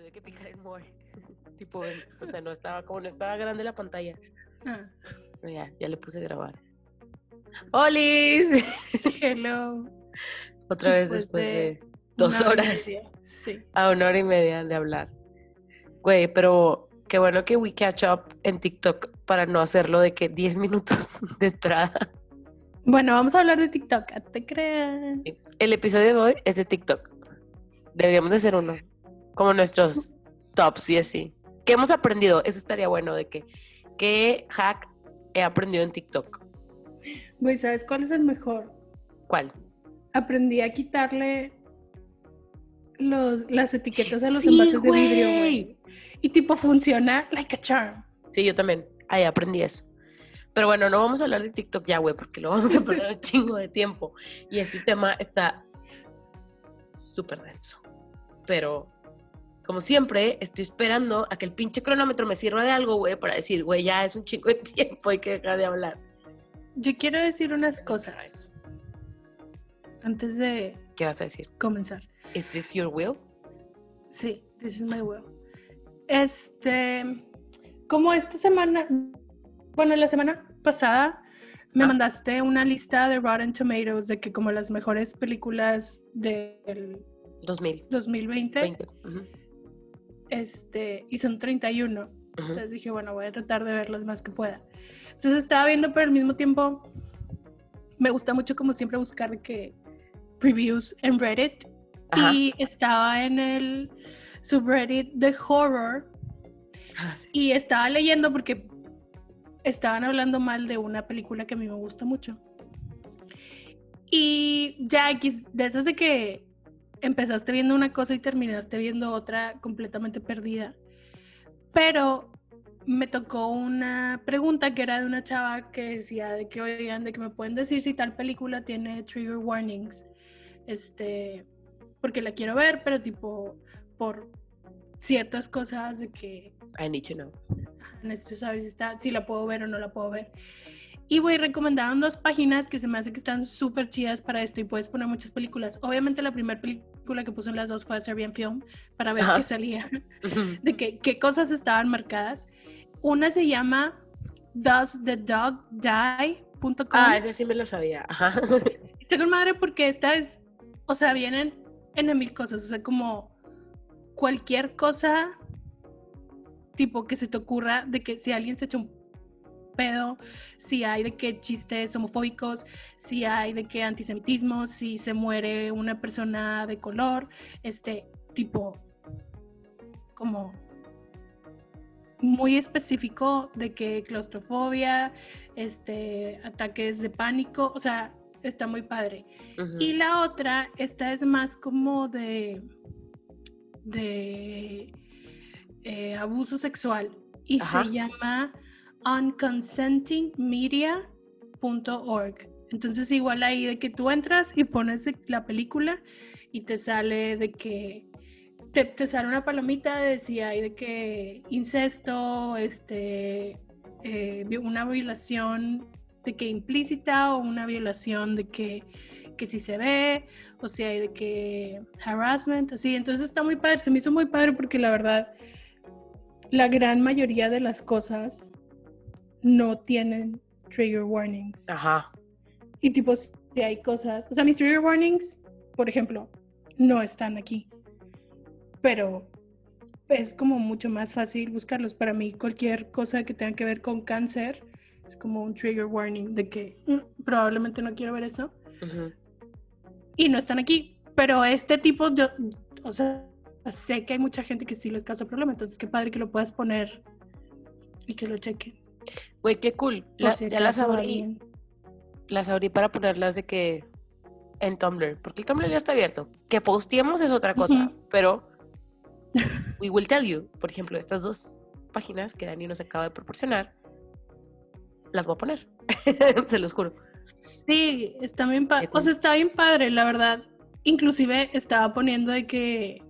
tuve que picar en more. tipo, o sea, no estaba, como no estaba grande la pantalla. Ah. Ya, ya le puse grabar. ¡Holis! Hello. Otra vez después, de, dos horas. Sí. A una hora y media de hablar. Güey, pero qué bueno que we catch up en TikTok para no hacerlo de que 10 minutos de entrada. Bueno, vamos a hablar de TikTok, te creas. El episodio de hoy es de TikTok. Deberíamos de hacer uno. Como nuestros tops y así. ¿Qué hemos aprendido? Eso estaría bueno de que, ¿qué hack he aprendido en TikTok? Güey, ¿sabes cuál es el mejor? ¿Cuál? Aprendí a quitarle los, las etiquetas a los envases de vidrio, güey. Y tipo funciona like a charm. Sí, yo también. Ahí aprendí eso. Pero bueno, no vamos a hablar de TikTok ya, güey, porque lo vamos a perder un chingo de tiempo. Y este tema está súper denso. Pero, como siempre, estoy esperando a que el pinche cronómetro me sirva de algo, güey, para decir, güey, ya es un chingo de tiempo, hay que dejar de hablar. Yo quiero decir unas cosas. Antes de... ¿Qué vas a decir? Comenzar. ¿Is this your will? Sí, this is my will. Este, como esta semana, bueno, la semana pasada me ah. mandaste una lista de Rotten Tomatoes de que como las mejores películas del 2000. 2020. Este, y son 31. Entonces dije, bueno, voy a tratar de ver las más que pueda. Entonces estaba viendo, pero al mismo tiempo me gusta mucho como siempre buscar que previews en Reddit y estaba en el subreddit de horror ah, y estaba leyendo porque estaban hablando mal de una película que a mí me gusta mucho. Y ya de esas de que empezaste viendo una cosa y terminaste viendo otra completamente perdida. Pero me tocó una pregunta que era de una chava que decía de que oigan, de que me pueden decir si tal película tiene trigger warnings. Este, porque la quiero ver, pero tipo por ciertas cosas de que I need to know. Necesito saber si está, si la puedo ver o no la puedo ver. Y voy a recomendar dos páginas que se me hace que están súper chidas para esto y puedes poner muchas películas. Obviamente la primera película que puse en las dos fue Serbian Film para ver qué salía, de qué, qué cosas estaban marcadas. Una se llama Does the Dog Die.com. Ah, ese sí me lo sabía. Ajá. Está con madre porque esta es, o sea, vienen en mil cosas, o sea, como cualquier cosa tipo que se te ocurra de que si alguien se echa un pedo, si hay de que chistes homofóbicos, si hay de que antisemitismo, si se muere una persona de color, este tipo como muy específico de que claustrofobia, este ataques de pánico, o sea, está muy padre. Y la otra, esta es más como de de eh, abuso sexual y se llama unconsentingmedia.org. Entonces igual ahí de que tú entras y pones la película y te sale de que te, sale una palomita de si hay de que incesto, este, eh, una violación de que implícita o una violación de que, que si se ve o si hay de que harassment, así. Entonces está muy padre, se me hizo muy padre porque la verdad la gran mayoría de las cosas no tienen trigger warnings. Ajá. Y tipo, si hay cosas, o sea, mis trigger warnings, por ejemplo, no están aquí. Pero es como mucho más fácil buscarlos. Para mí, cualquier cosa que tenga que ver con cáncer es como un trigger warning de que mm, probablemente no quiero ver eso. Y no están aquí. Pero este tipo, de, o sea, sé que hay mucha gente que sí les causa problema, entonces qué padre que lo puedas poner y que lo chequen. Güey, qué cool. ya las abrí. Las abrí para ponerlas de que en Tumblr, porque el Tumblr ya está abierto. Que posteemos es otra cosa, pero we will tell you. Por ejemplo, estas dos páginas que Dani nos acaba de proporcionar, las voy a poner. Se los juro. Sí, está bien padre. O sea, está bien padre, la verdad. Inclusive estaba poniendo de que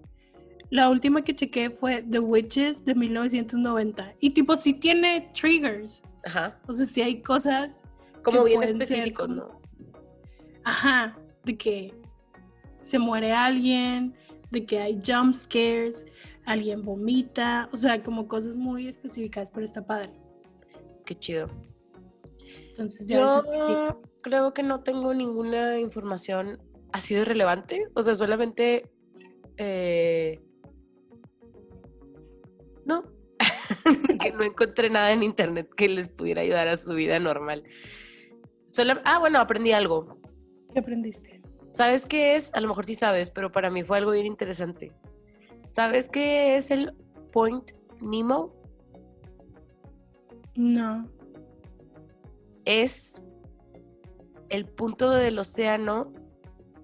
la última que chequé fue The Witches de 1990. Y tipo, sí tiene triggers. Ajá. O sea, sí hay cosas. Como bien específicos, ¿no? Ajá. De que se muere alguien, de que hay jump scares. alguien vomita, o sea, como cosas muy específicas, pero está padre. Qué chido. Entonces ya Yo creo que no tengo ninguna información así de relevante, o sea, solamente eh, no, que no encontré nada en internet que les pudiera ayudar a su vida normal. ah, bueno, aprendí algo. ¿Qué aprendiste? ¿Sabes qué es? A lo mejor sí sabes, pero para mí fue algo bien interesante. ¿Sabes qué es el Point Nemo? No. Es el punto del océano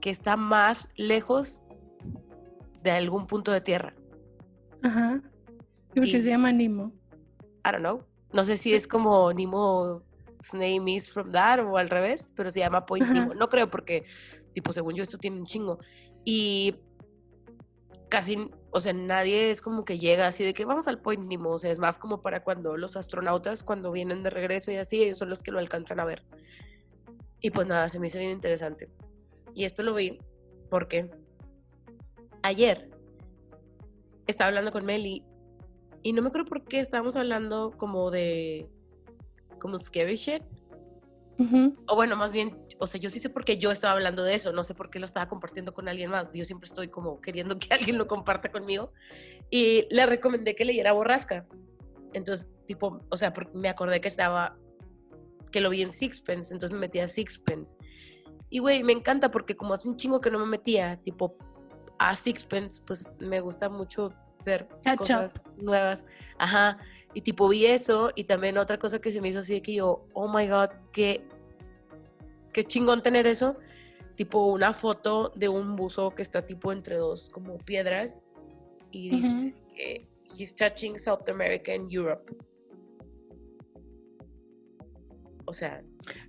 que está más lejos de algún punto de tierra. Ajá. ¿Y por qué se llama Nemo? I don't know. No sé si es como Nemo name is from that o al revés, pero se llama Point Nemo. No creo porque, tipo, según yo, esto tiene un chingo. Y casi, o sea, nadie es como que llega así de que vamos al Point Nemo. O sea, es más como para cuando los astronautas, cuando vienen de regreso y así, ellos son los que lo alcanzan a ver. Y pues nada, se me hizo bien interesante. Y esto lo vi porque ayer estaba hablando con Meli y no me acuerdo por qué estábamos hablando como de como scary shit. O bueno, más bien, o sea, yo sí sé por qué yo estaba hablando de eso, no sé por qué lo estaba compartiendo con alguien más. Yo siempre estoy como queriendo que alguien lo comparta conmigo. Y le recomendé que leyera Borrasca. Entonces, tipo, o sea, me acordé que estaba, que lo vi en Sixpence, entonces me metí a Sixpence. Y güey, me encanta porque como hace un chingo que no me metía, tipo, a Sixpence, pues me gusta mucho ver cosas nuevas. Ajá. Y tipo vi eso y también otra cosa que se me hizo así de que yo, oh my god, qué, qué chingón tener eso. Tipo una foto de un buzo que está tipo entre dos como piedras y dice que he's touching South America and Europe. O sea.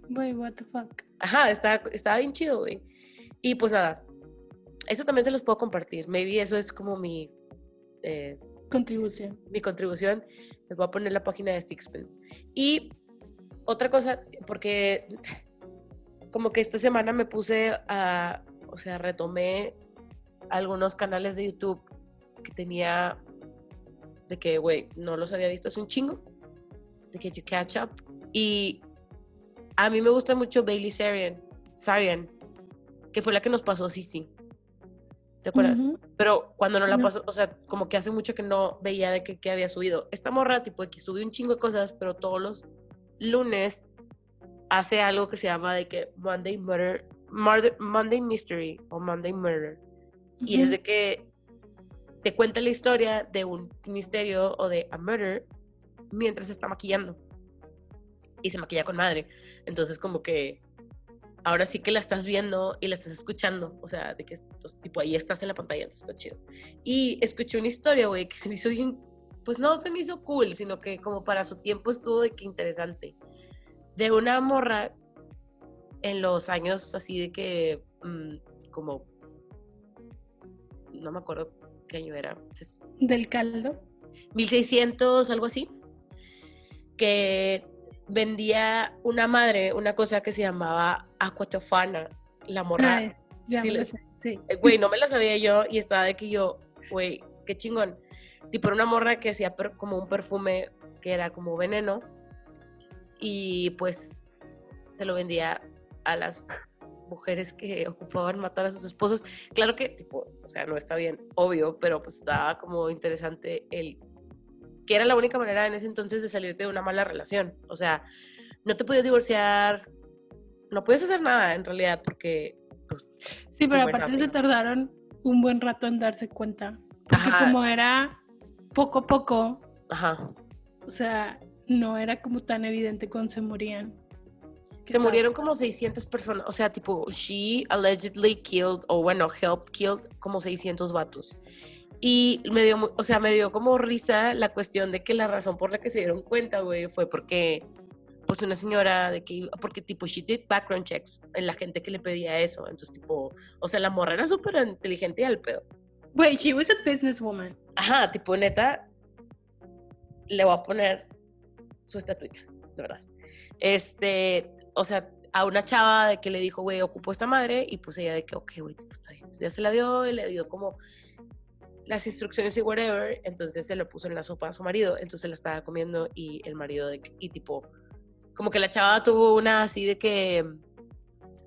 Güey, what the fuck. Ajá, estaba, estaba bien chido, güey. Y pues nada, eso también se los puedo compartir. Maybe eso es como mi eh, contribución. Mi contribución. Les voy a poner la página de Sixpence. Y otra cosa, porque como que esta semana me puse a, o sea, retomé algunos canales de YouTube que tenía de que, güey, no los había visto hace un chingo, de que you catch up. Y a mí me gusta mucho Bailey Sarian, Sarian que fue la que nos pasó sí, sí. ¿Te acuerdas? Pero cuando no la pasó, o sea, como que hace mucho que no veía de que, había subido. Esta morra, tipo, que subió un chingo de cosas, pero todos los lunes hace algo que se llama de que Monday Murder, Monday Mystery o Monday Murder. Y es de que te cuenta la historia de un misterio o de a murder mientras se está maquillando. Y se maquilla con madre. Entonces como que ahora sí que la estás viendo y la estás escuchando, o sea, de que, tipo, ahí estás en la pantalla, entonces está chido. Y escuché una historia, güey, que se me hizo bien, pues no se me hizo cool, sino que como para su tiempo estuvo de que interesante. De una morra en los años así de que, mm, como, no me acuerdo qué año era. ¿Del caldo? 1600, algo así. Que vendía una madre una cosa que se llamaba aquatofana, la morra. sí, eh, Güey, no me la sabía yo y estaba de que yo, güey, qué chingón. Tipo, una morra que hacía como un perfume que era como veneno y pues se lo vendía a las mujeres que ocupaban matar a sus esposos. Claro que, tipo, o sea, no está bien, obvio, pero pues estaba como interesante el que era la única manera en ese entonces de salirte de una mala relación. O sea, no te podías divorciar, no puedes hacer nada en realidad porque, pues... Sí, pero aparte se tardaron un buen rato en darse cuenta. Porque como era poco a poco, Ajá. o sea, no era como tan evidente cuando se morían. Se murieron como 600 personas, o sea, tipo, she allegedly killed, o bueno, helped killed como 600 vatos. Y me dio, o sea, me dio como risa la cuestión de que la razón por la que se dieron cuenta, güey, fue porque, pues una señora de que, porque tipo, she did background checks en la gente que le pedía eso. Entonces, tipo, o sea, la morra era súper inteligente y al pedo. Güey, she was a businesswoman. Ajá, tipo, neta, le voy a poner su estatuita, de verdad. Este, o sea, a una chava de que le dijo, güey, ocupó esta madre, y pues ella de que, ok, güey, tipo, está bien. Pues ya se la dio y le dio como las instrucciones y whatever, entonces se lo puso en la sopa a su marido, entonces la estaba comiendo y el marido de, y tipo, como que la chava tuvo una así de que...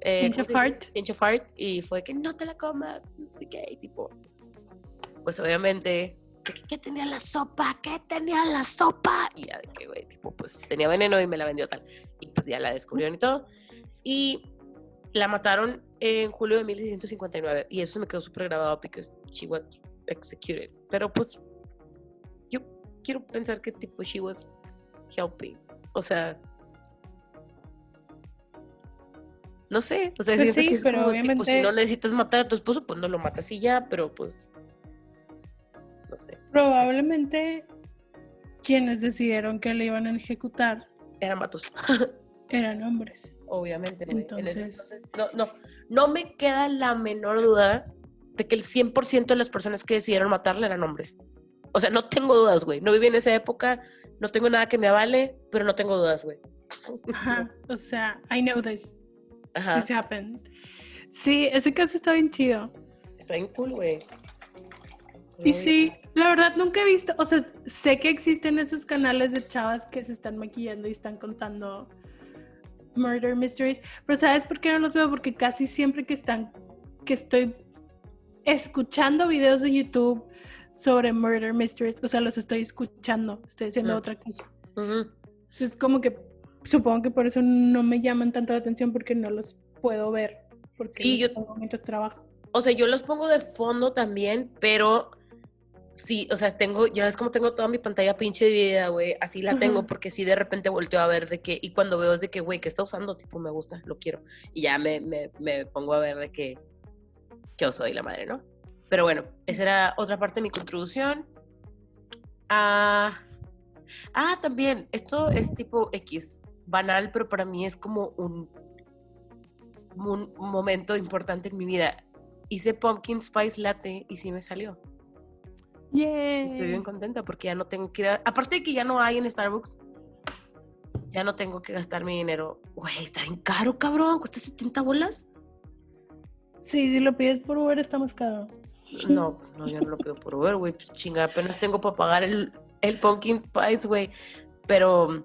Eh, Pinch of heart. y fue que no te la comas, no sé qué, y tipo, pues obviamente, ¿qué tenía la sopa? ¿Qué tenía la sopa? Y ya de que, güey, tipo, pues tenía veneno y me la vendió tal. Y pues ya la descubrieron y todo. Y la mataron en julio de 1659 y eso me quedó súper grabado porque she was executed. Pero pues yo quiero pensar que tipo she was helping. O sea, no sé, o sea, pues sí, que es pero obviamente... si no necesitas matar a tu esposo, pues no lo matas y ya, pero pues no sé. Probablemente quienes decidieron que le iban a ejecutar eran matos. eran hombres. Obviamente, entonces... no, no, no me queda la menor duda de que el 100% de las personas que decidieron matarle eran hombres. O sea, no tengo dudas, güey. No viví en esa época, no tengo nada que me avale, pero no tengo dudas, güey. Ajá, o sea, I know this. Ajá. This happened. Sí, ese caso está bien chido. Está bien cool, güey. Y sí, la verdad nunca he visto, o sea, sé que existen esos canales de chavas que se están maquillando y están contando murder mysteries, pero ¿sabes por qué no los veo? Porque casi siempre que están, que estoy escuchando videos de YouTube sobre murder mysteries, o sea, los estoy escuchando, estoy haciendo otra cosa. Es como que supongo que por eso no me llaman tanto la atención porque no los puedo ver, porque sí, yo mientras trabajo. O sea, yo los pongo de fondo también, pero sí, o sea, tengo, ya es como tengo toda mi pantalla pinche dividida, güey, así la tengo, porque sí de repente volteo a ver de que, y cuando veo es de que, güey, que está usando, tipo, me gusta, lo quiero, y ya me, me, me pongo a ver de que, yo soy la madre, ¿no? Pero bueno, esa era otra parte de mi contribución. Ah, ah, también, esto es tipo X, banal, pero para mí es como un, un momento importante en mi vida. Hice pumpkin spice latte y sí me salió. Estoy bien contenta porque ya no tengo que ir a... Aparte de que ya no hay en Starbucks, ya no tengo que gastar mi dinero. Güey, está bien caro, cabrón. Cuesta 70 bolas. Sí, si lo pides por Uber está más caro. No, no, yo no lo pido por Uber, güey. Pues chinga, apenas tengo para pagar el, el pumpkin spice, güey. Pero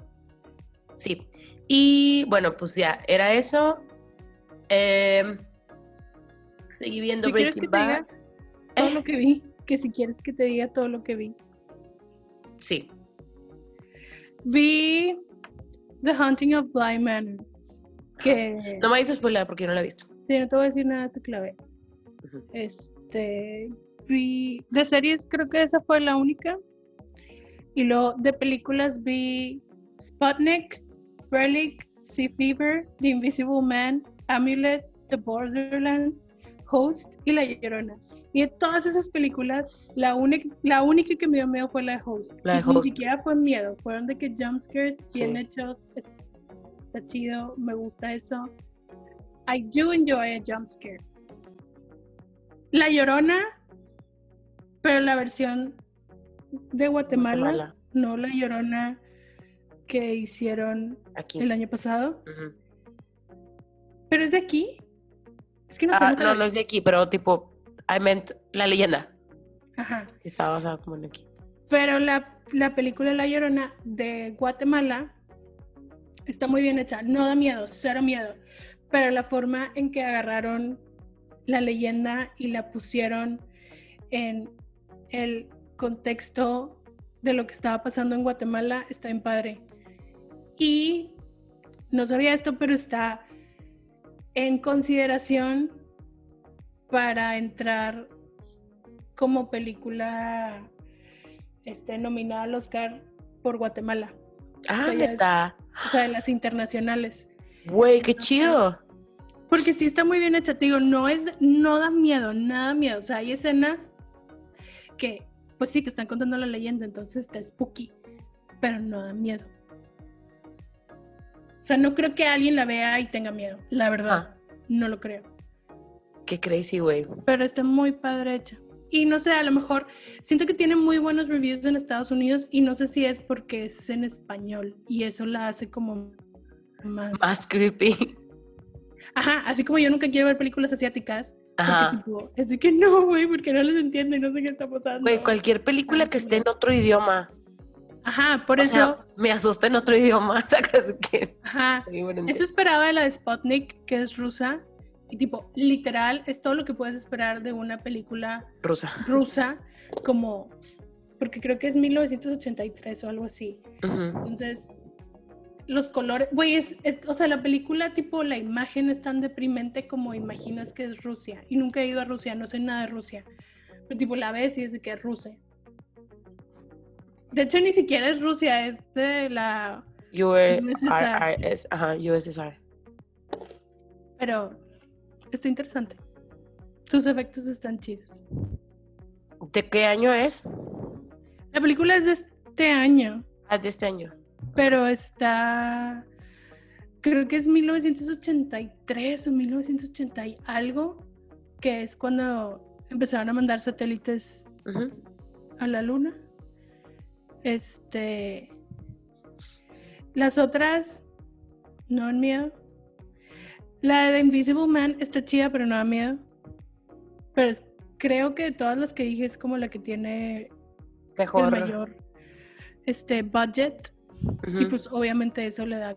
sí. Y bueno, pues ya, era eso. Eh, seguí viendo Breaking Bad. Todo lo que vi que si quieres que te diga todo lo que vi. Sí. Vi The Hunting of Bly Manor. Que... No me dices spoiler porque yo no la he visto. Sí, no te voy a decir nada, te clave. Este. Vi. De series, creo que esa fue la única. Y luego de películas vi Sputnik, Relic, Sea Fever, The Invisible Man, Amulet, The Borderlands, Host y La Llorona. Y de todas esas películas, la, única, la única que me dio miedo fue la de Host. La de Host. Ni siquiera fue miedo, fueron de que jumpscares bien hechos, está chido, me gusta eso. I do enjoy a jumpscare. La Llorona, pero la versión de Guatemala, no la Llorona que hicieron el año pasado. Pero es de aquí. Es que no, ah, no, no es de aquí, pero tipo I meant la leyenda. Ajá. Estaba basada como en aquí. Pero la, la película La Llorona de Guatemala está muy bien hecha. No da miedo, cero miedo. Pero la forma en que agarraron la leyenda y la pusieron en el contexto de lo que estaba pasando en Guatemala está en padre. Y no sabía esto, pero está en consideración para entrar como película este, nominada al Oscar por Guatemala. Ah, neta. O sea, de las internacionales. Güey, qué chido. Porque sí está muy bien hecha, te digo, no es, no da miedo, nada miedo. O sea, hay escenas que, pues sí, que están contando la leyenda, entonces está spooky, pero no da miedo. O sea, no creo que alguien la vea y tenga miedo, la verdad. No lo creo. Qué crazy, güey. Pero está muy padre hecha. Y no sé, a lo mejor siento que tiene muy buenos reviews en Estados Unidos y no sé si es porque es en español y eso la hace como más... Más creepy. Ajá, así como yo nunca quiero ver películas asiáticas Ajá. es de que no, güey, porque no les entiendo y no sé qué está pasando. Güey, cualquier película que esté en otro idioma. Ajá, por eso. me asusta en otro idioma. que... Ajá. Eso esperaba de la de Sputnik, que es rusa. Y tipo, literal, es todo lo que puedes esperar de una película rusa. Rusa, como. Porque creo que es 1983 o algo así. Entonces, los colores, güey, es, o sea, la película, tipo, la imagen es tan deprimente como imaginas que es Rusia. Y nunca he ido a Rusia, no sé nada de Rusia. Pero, tipo, la ves y es de que es Rusia. De hecho, ni siquiera es Rusia, es de la USSR. Ajá, USSR. Pero está interesante. Tus efectos están chidos. ¿De qué año es? La película es de este año. Ah, de este año. Pero está. Creo que es 1983 o 1980 y algo, que es cuando empezaron a mandar satélites a la luna. Este. Las otras no dan miedo. La de Invisible Man está chida, pero no da miedo. Pero creo que todas las que dije es como la que tiene Mejor. el mayor este budget. Y pues obviamente eso le da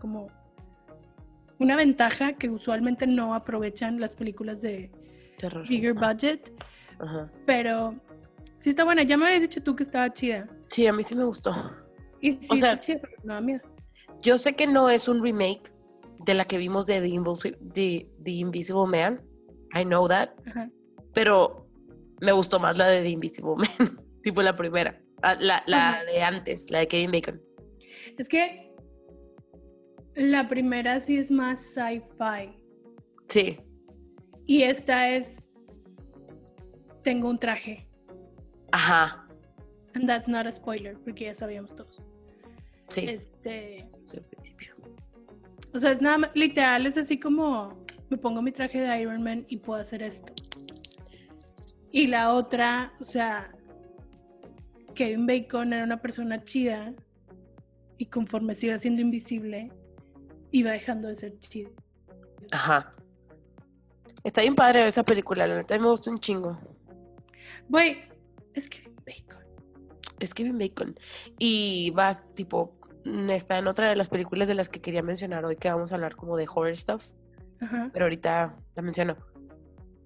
como una ventaja que usualmente no aprovechan las películas de bigger budget. Pero sí está buena. Ya me habías dicho tú que estaba chida. Sí, a mí sí me gustó. Y sí, o sea, chida, pero no da miedo. Yo sé que no es un remake de la que vimos de The, The, Invisible Man. I know that. Pero me gustó más la de The Invisible Man. tipo la primera. Ah, la, la de antes, la de Kevin Bacon. Es que la primera sí es más sci-fi. Sí. Y esta es. Tengo un traje. Ajá. And that's not a spoiler, porque ya sabíamos todos. Sí. Este. Es el principio. O sea, es nada más. Literal, es así como. Me pongo mi traje de Iron Man y puedo hacer esto. Y la otra, o sea, Kevin Bacon era una persona chida y conforme se iba siendo invisible, iba dejando de ser chido. Ajá. Está bien padre esa película, la neta me gustó un chingo. Güey, es Kevin Bacon. Es Kevin Bacon. Y vas, tipo, está en otra de las películas de las que quería mencionar hoy, que vamos a hablar como de horror stuff. Ajá. Pero ahorita la menciono.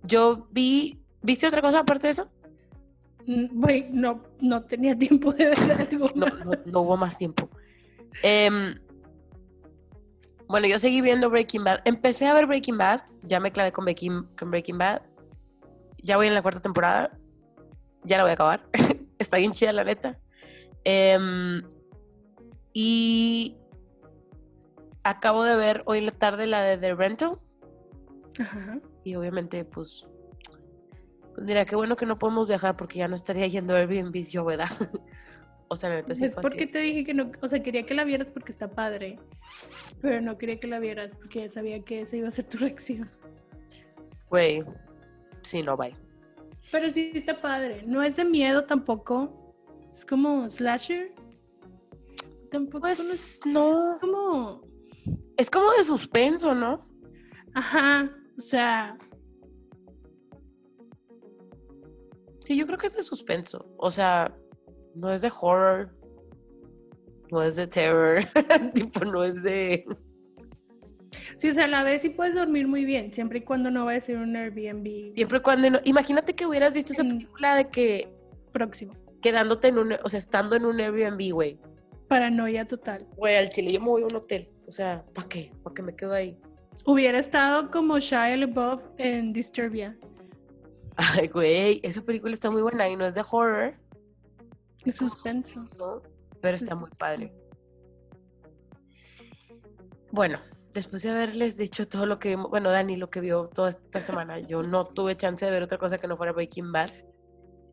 Yo vi, ¿viste otra cosa aparte de eso? Güey, no, no tenía tiempo de ver algo. no, no, hubo más tiempo. Em, bueno, yo seguí viendo Breaking Bad. Empecé a ver Breaking Bad, ya me clavé con Breaking, con Breaking Bad. Ya voy en la cuarta temporada. Ya la voy a acabar. Está bien chida, la neta. Em, y acabo de ver hoy en la tarde la de The Rental. Ajá. Y obviamente, pues, pues mira, qué bueno que no podemos viajar porque ya no estaría yendo a Airbnb yo, ¿verdad? o sea, me sí ¿Por qué te dije que no? O sea, quería que la vieras porque está padre, pero no quería que la vieras porque sabía que esa iba a ser tu reacción. Güey, sí, no, bye. Pero sí está padre. No es de miedo tampoco. Es como slasher. Tampoco pues, no. Es como. Es como de suspenso, ¿no? Ajá. O sea, Sí, yo creo que es de suspenso. O sea, no es de horror, no es de terror, tipo, no es de... Sí, o sea, a la vez sí puedes dormir muy bien, siempre y cuando no vaya a ser un Airbnb. Siempre y cuando no... Imagínate que hubieras visto esa película de que... Próximo. Quedándote en un... O sea, estando en un Airbnb, güey. Paranoia total. Güey, al chile yo me voy a un hotel. O sea, ¿para qué? ¿Para qué me quedo ahí? Hubiera estado como Shia LaBeouf en Disturbia. Ay, güey, esa película está muy buena y no es de horror. Es suspenso. Pero está muy padre. Bueno, después de haberles dicho todo lo que bueno, Dani, lo que vio toda esta semana, yo no tuve chance de ver otra cosa que no fuera Breaking Bad.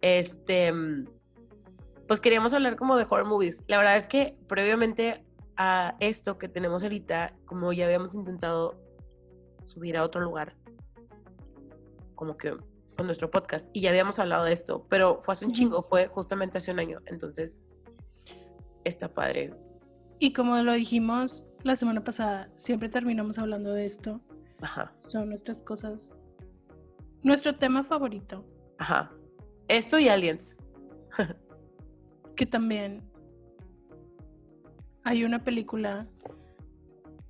Este, pues queríamos hablar como de horror movies. La verdad es que previamente a esto que tenemos ahorita, como ya habíamos intentado subir a otro lugar, como que con nuestro podcast y ya habíamos hablado de esto, pero fue hace un chingo, fue justamente hace un año, entonces está padre. Y como lo dijimos la semana pasada, siempre terminamos hablando de esto. Ajá. Son nuestras cosas Nuestro tema favorito. Ajá. Esto y Aliens. que también hay una película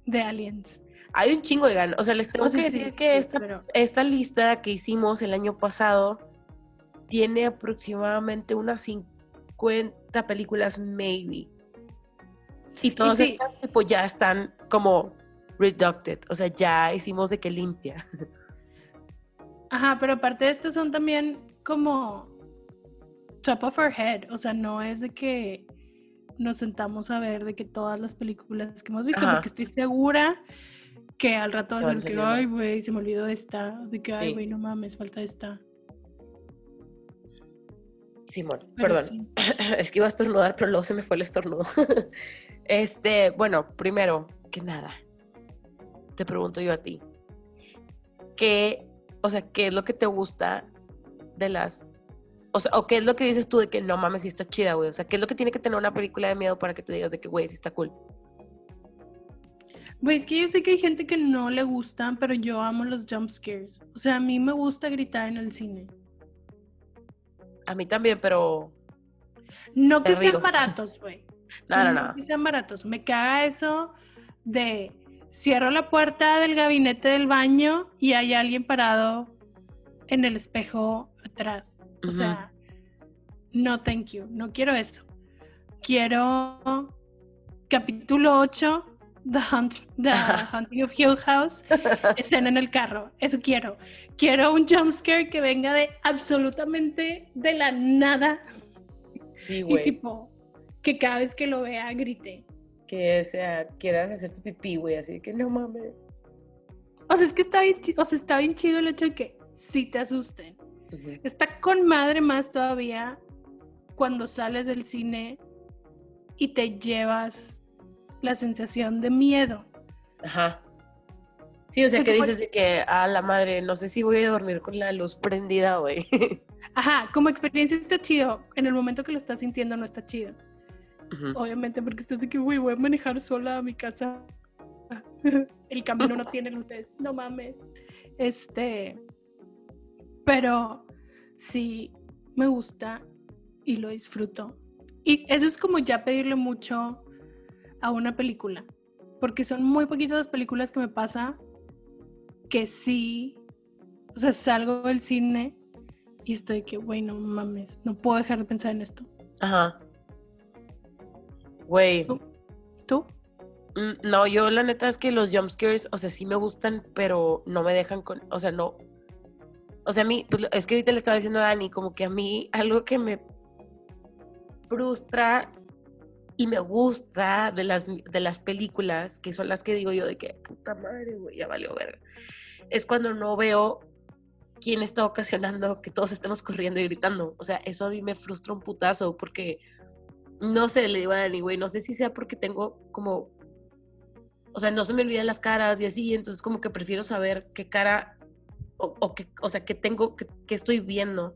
de Aliens. Hay un chingo de ganas. O sea, les tengo que decir que esta, esta lista que hicimos el año pasado tiene aproximadamente unas 50 películas, maybe. Y todas estas tipo ya están como reducted. O sea, ya hicimos de que limpia. Ajá, pero aparte de esto son también como top of our head. O sea, no es de que nos sentamos a ver de que todas las películas que hemos visto, porque estoy segura que al rato a que, ay, güey, se me olvidó esta, de que, ay, güey, no mames, falta esta. Simón, perdón. es que iba a estornudar, pero luego se me fue el estornudo. este, bueno, primero que nada, te pregunto yo a ti. ¿Qué, o sea, qué es lo que te gusta de las o sea, o qué es lo que dices tú de que no mames, si está chida, güey. O sea, ¿qué es lo que tiene que tener una película de miedo para que te digas de que, güey, sí está cool? Güey, es que yo sé que hay gente que no le gusta, pero yo amo los jump scares. O sea, a mí me gusta gritar en el cine. A mí también, pero. No que sean baratos, güey. No, no, no. Sean baratos. Me caga eso de cierro la puerta del gabinete del baño y hay alguien parado en el espejo atrás. O sea, no, thank you, no quiero eso. Quiero capítulo 8, The, Hunt, The Hunting of Hill House, escena en el carro. Eso quiero. Quiero un jumpscare que venga de absolutamente de la nada. Sí, güey. tipo, que cada vez que lo vea grite. Que sea, quieras hacerte pipí, güey, así que no mames. O sea, es que está bien, o sea, está bien chido el hecho de que sí te asusten. Está con madre más todavía cuando sales del cine y te llevas la sensación de miedo. Ajá. Sí, o sea, que dices de que a la madre, no sé si voy a dormir con la luz prendida, güey. Ajá, como experiencia está chido. En el momento que lo estás sintiendo no está chido. Obviamente, porque estás de que, güey, voy a manejar sola a mi casa. el camino no tiene luces. No mames. Este. Pero sí me gusta y lo disfruto. Y eso es como ya pedirle mucho a una película, porque son muy poquitas las películas que me pasa que sí, o sea, salgo del cine y estoy que, güey, no mames, no puedo dejar de pensar en esto. Ajá. Güey. ¿Tú? Mm, no, yo la neta es que los jumpscares, o sea, sí me gustan, pero no me dejan con, o sea, no, o sea, a mí, pues, es que ahorita le estaba diciendo a Dani, como que a mí algo que me frustra y me gusta de las, de las películas, que son las que digo yo de que puta madre, güey, ya valió ver, es cuando no veo quién está ocasionando que todos estemos corriendo y gritando. O sea, eso a mí me frustra un putazo porque no sé, le digo a Dani, güey, no sé si sea porque tengo como, o sea, no se me olvidan las caras y así, entonces como que prefiero saber qué cara o, que, o sea, que tengo, que, estoy viendo.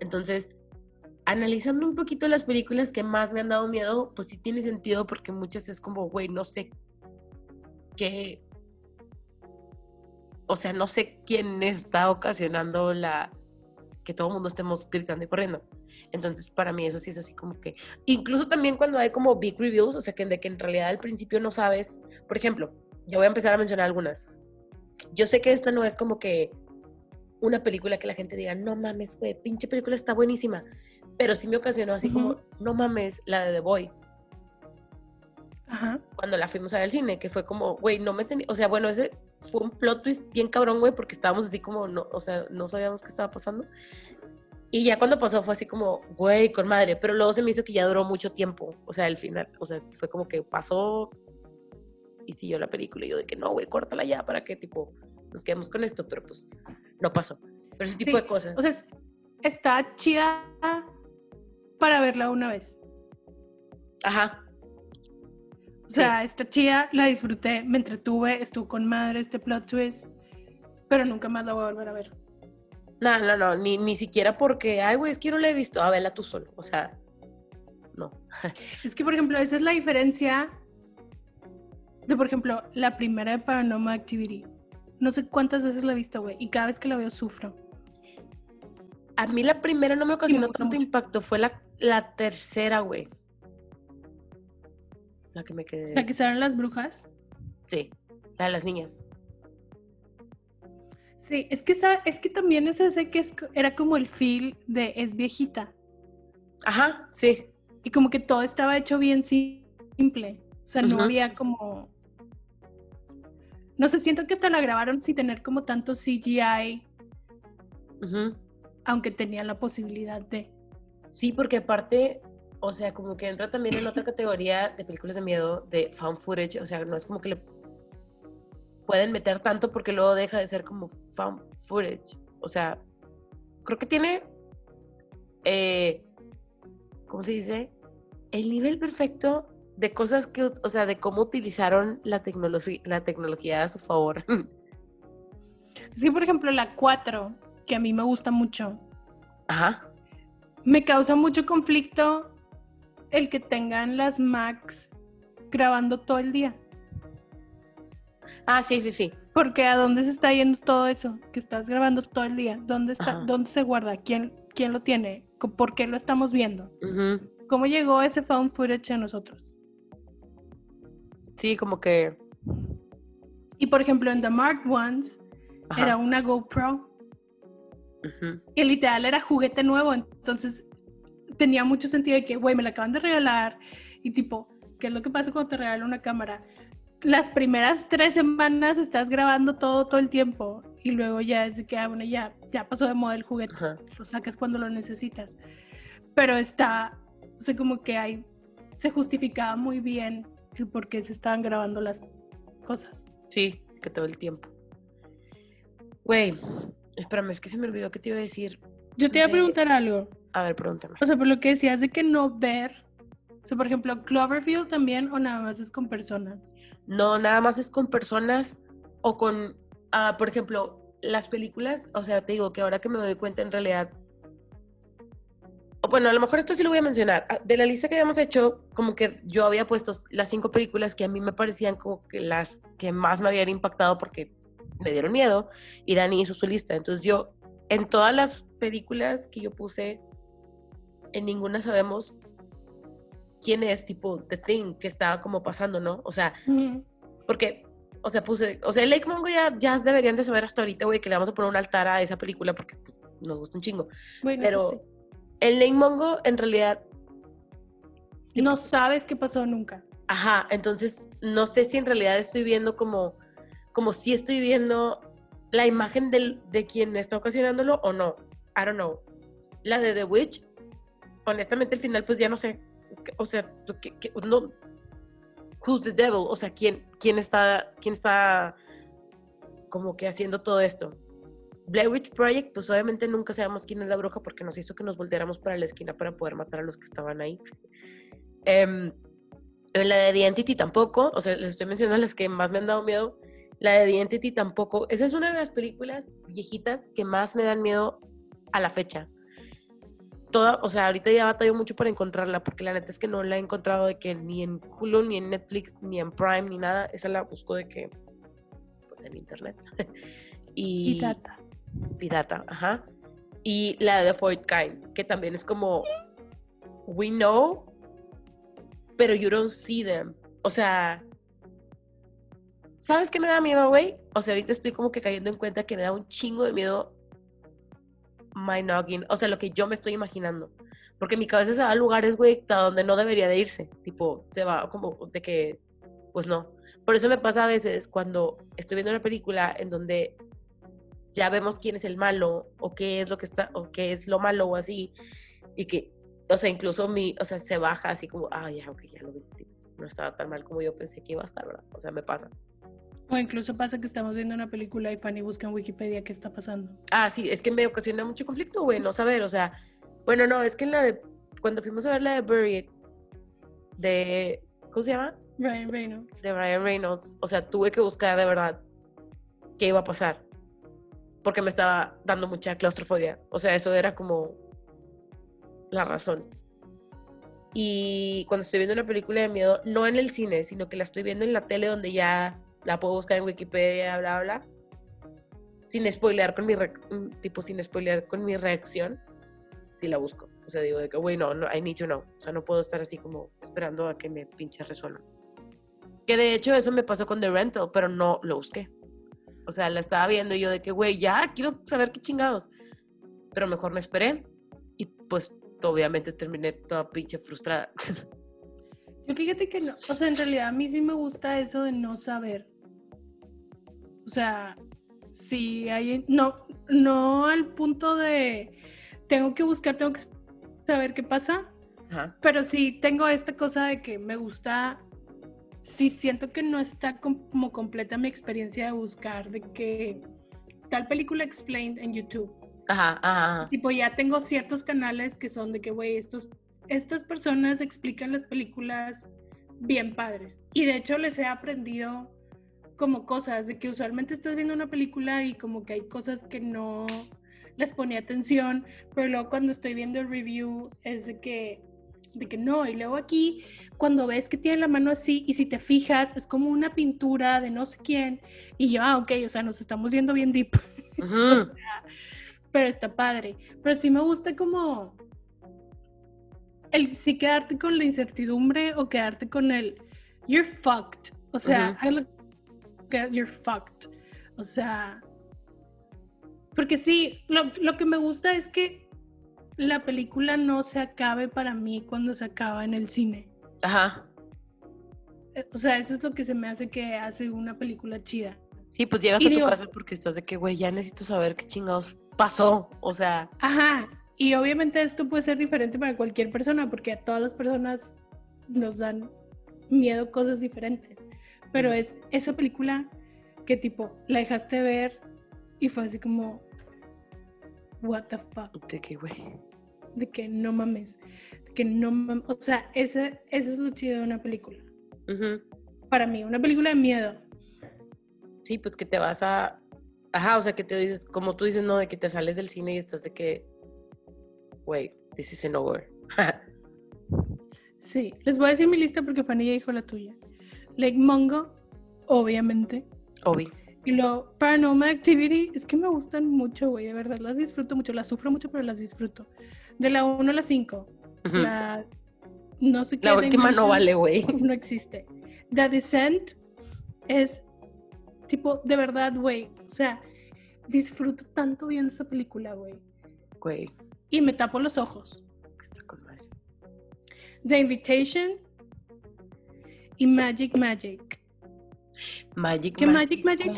Entonces, analizando un poquito las películas que más me han dado miedo, pues sí tiene sentido porque muchas es como, güey, no sé qué, o sea, no sé quién está ocasionando la que todo el mundo estemos gritando y corriendo. Entonces, para mí eso sí es así como que, incluso también cuando hay como big reviews, o sea, que de que en realidad al principio no sabes, por ejemplo, yo voy a empezar a mencionar algunas. Yo sé que esta no es como que una película que la gente diga, no mames, güey, pinche película está buenísima. Pero sí me ocasionó así como, no mames, la de The Boy. Ajá. Cuando la fuimos a ver al cine, que fue como, güey, no me tenía, o sea, bueno, ese fue un plot twist bien cabrón, güey, porque estábamos así como, no, o sea, no sabíamos qué estaba pasando. Y ya cuando pasó fue así como, güey, con madre, pero luego se me hizo que ya duró mucho tiempo, o sea, el final, o sea, fue como que pasó y siguió la película y yo de que no, güey, córtala ya, ¿para qué? Tipo, nos quedamos con esto, pero pues no pasó. Pero ese tipo de cosas. O sea, está chida para verla una vez. Ajá. O sea, está chida, la disfruté, me entretuve, estuvo con madre este plot twist, pero nunca más la voy a volver a ver. No, no, no, ni, ni siquiera porque, ay, güey, es que yo no la he visto, a verla tú solo, o sea, no. es que, por ejemplo, esa es la diferencia de, por ejemplo, la primera de Paranormal Activity no sé cuántas veces la he visto, güey. Y cada vez que la veo sufro. A mí la primera no me ocasionó tanto impacto, fue la, la tercera, güey. La que me quedé. ¿La que salen las brujas? Sí, la de las niñas. Sí, es que, es que también es ese que era como el feel de es viejita. Ajá, sí. Y como que todo estaba hecho bien simple. O sea, no había como. No sé, siento que hasta la grabaron sin tener como tanto CGI. Aunque tenían la posibilidad de. Sí, porque aparte, o sea, como que entra también en otra categoría de películas de miedo de found footage. O sea, no es como que le pueden meter tanto porque luego deja de ser como found footage. O sea, creo que tiene. Eh, ¿Cómo se dice? El nivel perfecto de cosas que, o sea, de cómo utilizaron la, tecnología la tecnología a su favor. Sí, por ejemplo, la 4, que a mí me gusta mucho. Ajá. Me causa mucho conflicto el que tengan las Macs grabando todo el día. Ah, sí, sí, sí. Porque ¿a dónde se está yendo todo eso? Que estás grabando todo el día. ¿Dónde está? ¿Dónde se guarda? ¿Quién, quién lo tiene? ¿Por qué lo estamos viendo? ¿Cómo llegó ese found footage a nosotros? Sí, como que. Y por ejemplo, en The Marked Ones era una GoPro. Que literal era juguete nuevo. Entonces tenía mucho sentido de que, güey, me la acaban de regalar. Y tipo, ¿qué es lo que pasa cuando te regalan una cámara? Las primeras tres semanas estás grabando todo, todo el tiempo. Y luego ya es que, ah, bueno, ya, ya pasó de moda el juguete. Lo sacas cuando lo necesitas. Pero está, o sea, como que hay, se justificaba muy bien el por qué se estaban grabando las cosas. Sí, que todo el tiempo. Güey, espérame, es que se me olvidó que te iba a decir. Yo te iba a preguntar algo. A ver, pregúntame. O sea, por lo que decías de que no ver. O sea, por ejemplo, Cloverfield también o nada más es con personas. No, nada más es con personas o con, ah, por ejemplo, las películas, o sea, te digo que ahora que me doy cuenta en realidad bueno, a lo mejor esto sí lo voy a mencionar. Ah, de la lista que habíamos hecho, como que yo había puesto las cinco películas que a mí me parecían como que las que más me habían impactado porque me dieron miedo y Dani hizo su lista. Entonces yo, en todas las películas que yo puse, en ninguna sabemos quién es, tipo, The Thing que estaba como pasando, ¿no? O sea, porque, o sea, puse, o sea, Lake Mongo ya, ya deberían de saber hasta ahorita, güey, que le vamos a poner un altar a esa película porque pues, nos gusta un chingo. Pero... El Lane Mongo en realidad... No sabes qué pasó nunca. Ajá, entonces no sé si en realidad estoy viendo como, como si estoy viendo la imagen del, de quien está ocasionándolo o no. I don't know. La de The Witch, honestamente el final pues ya no sé. O sea, no, who's the devil? O sea, ¿quién, quién, está, quién está como que haciendo todo esto? Blair Witch Project, pues obviamente nunca sabemos quién es la bruja porque nos hizo que nos volteáramos para la esquina para poder matar a los que estaban ahí. Eh, la de The Entity tampoco, o sea, les estoy mencionando las que más me han dado miedo. La de The Entity tampoco. Esa es una de las películas viejitas que más me dan miedo a la fecha. Toda, o sea, ahorita ya batallo mucho para encontrarla porque la neta es que no la he encontrado de que ni en Hulu, ni en Netflix, ni en Prime, ni nada. Esa la busco de que, pues en internet. y, y data. Pidata, ajá. Y la de The Fourth Kind, que también es como, we know, pero you don't see them. O sea, ¿sabes qué me da miedo, güey? O sea, ahorita estoy como que cayendo en cuenta que me da un chingo de miedo my noggin, o sea, lo que yo me estoy imaginando. Porque mi cabeza se va a lugares, güey, a donde no debería de irse. Tipo, se va como de que, pues no. Por eso me pasa a veces cuando estoy viendo una película en donde ya vemos quién es el malo o qué es lo que está o qué es lo malo o así y que o sea incluso mi o sea se baja así como ah ya ok ya lo vi no estaba tan mal como yo pensé que iba a estar verdad o sea me pasa o incluso pasa que estamos viendo una película y Fanny busca en Wikipedia qué está pasando ah sí es que me ocasiona mucho conflicto güey no saber o sea bueno no es que en la de cuando fuimos a ver la de Buried de ¿cómo se llama? Ryan Reynolds de Ryan Reynolds o sea tuve que buscar de verdad qué iba a pasar porque me estaba dando mucha claustrofobia. O sea, eso era como la razón. Y cuando estoy viendo una película de miedo, no en el cine, sino que la estoy viendo en la tele donde ya la puedo buscar en Wikipedia, bla, bla, sin spoilear con mi, tipo, sin spoilear con mi reacción. sí la busco. O sea, digo de que, güey, no, no, I need to know. O sea, no puedo estar así como esperando a que me pinches resuelvan. Que de hecho eso me pasó con The Rental, pero no lo busqué. O sea, la estaba viendo y yo de que, güey, ya quiero saber qué chingados. Pero mejor me esperé y pues obviamente terminé toda pinche frustrada. Yo fíjate que no, o sea, en realidad a mí sí me gusta eso de no saber. O sea, si hay, no, no al punto de tengo que buscar, tengo que saber qué pasa, pero sí tengo esta cosa de que me gusta, sí siento que no está como completa mi experiencia de buscar, de que tal película explained en YouTube. Ajá, ajá. Tipo, ya tengo ciertos canales que son de que, güey, estos estas personas explican las películas bien padres. Y de hecho les he aprendido como cosas, de que usualmente estás viendo una película y como que hay cosas que no les ponía atención, pero luego cuando estoy viendo el review es de que, de que no, y luego aquí cuando ves que tiene la mano así y si te fijas es como una pintura de no sé quién y yo, ah, ok, o sea, nos estamos viendo bien deep. pero está padre. Pero sí me gusta como el sí quedarte con la incertidumbre o quedarte con el you're fucked. O sea, I look at you're fucked. O sea, porque sí, lo, lo, que me gusta es que la película no se acabe para mí cuando se acaba en el cine. Ajá. Eh, o sea, eso es lo que se me hace que hace una película chida. Sí, pues llegas a tu casa porque estás de que, güey, ya necesito saber qué chingados pasó. O sea. Ajá. Y obviamente esto puede ser diferente para cualquier persona, porque a todas las personas nos dan miedo cosas diferentes. Pero es esa película que tipo, la dejaste ver y fue así como, what the fuck. ¿De qué, güey? De que no mames. De que no mames. O sea, ese, ese es lo chido de una película. Para mí, una película de miedo. Sí, pues que te vas a... Ajá, o sea, que te dices, como tú dices, no, de que te sales del cine y estás de que wait, this isn't over. sí, les voy a decir mi lista porque Fanny ya dijo la tuya. Lake Mongo, obviamente. Obvio. Y lo Paranormal Activity, es que me gustan mucho, güey, de verdad, las disfruto mucho, las sufro mucho, pero las disfruto. De la 1 a la 5. La no sé qué. La última no vale, güey. No existe. The Descent es tipo, de verdad, güey. O sea, disfruto tanto viendo esa película, güey. Güey y me tapo los ojos. The Invitation y Magic Magic. Magic ¿Qué Magic Magic?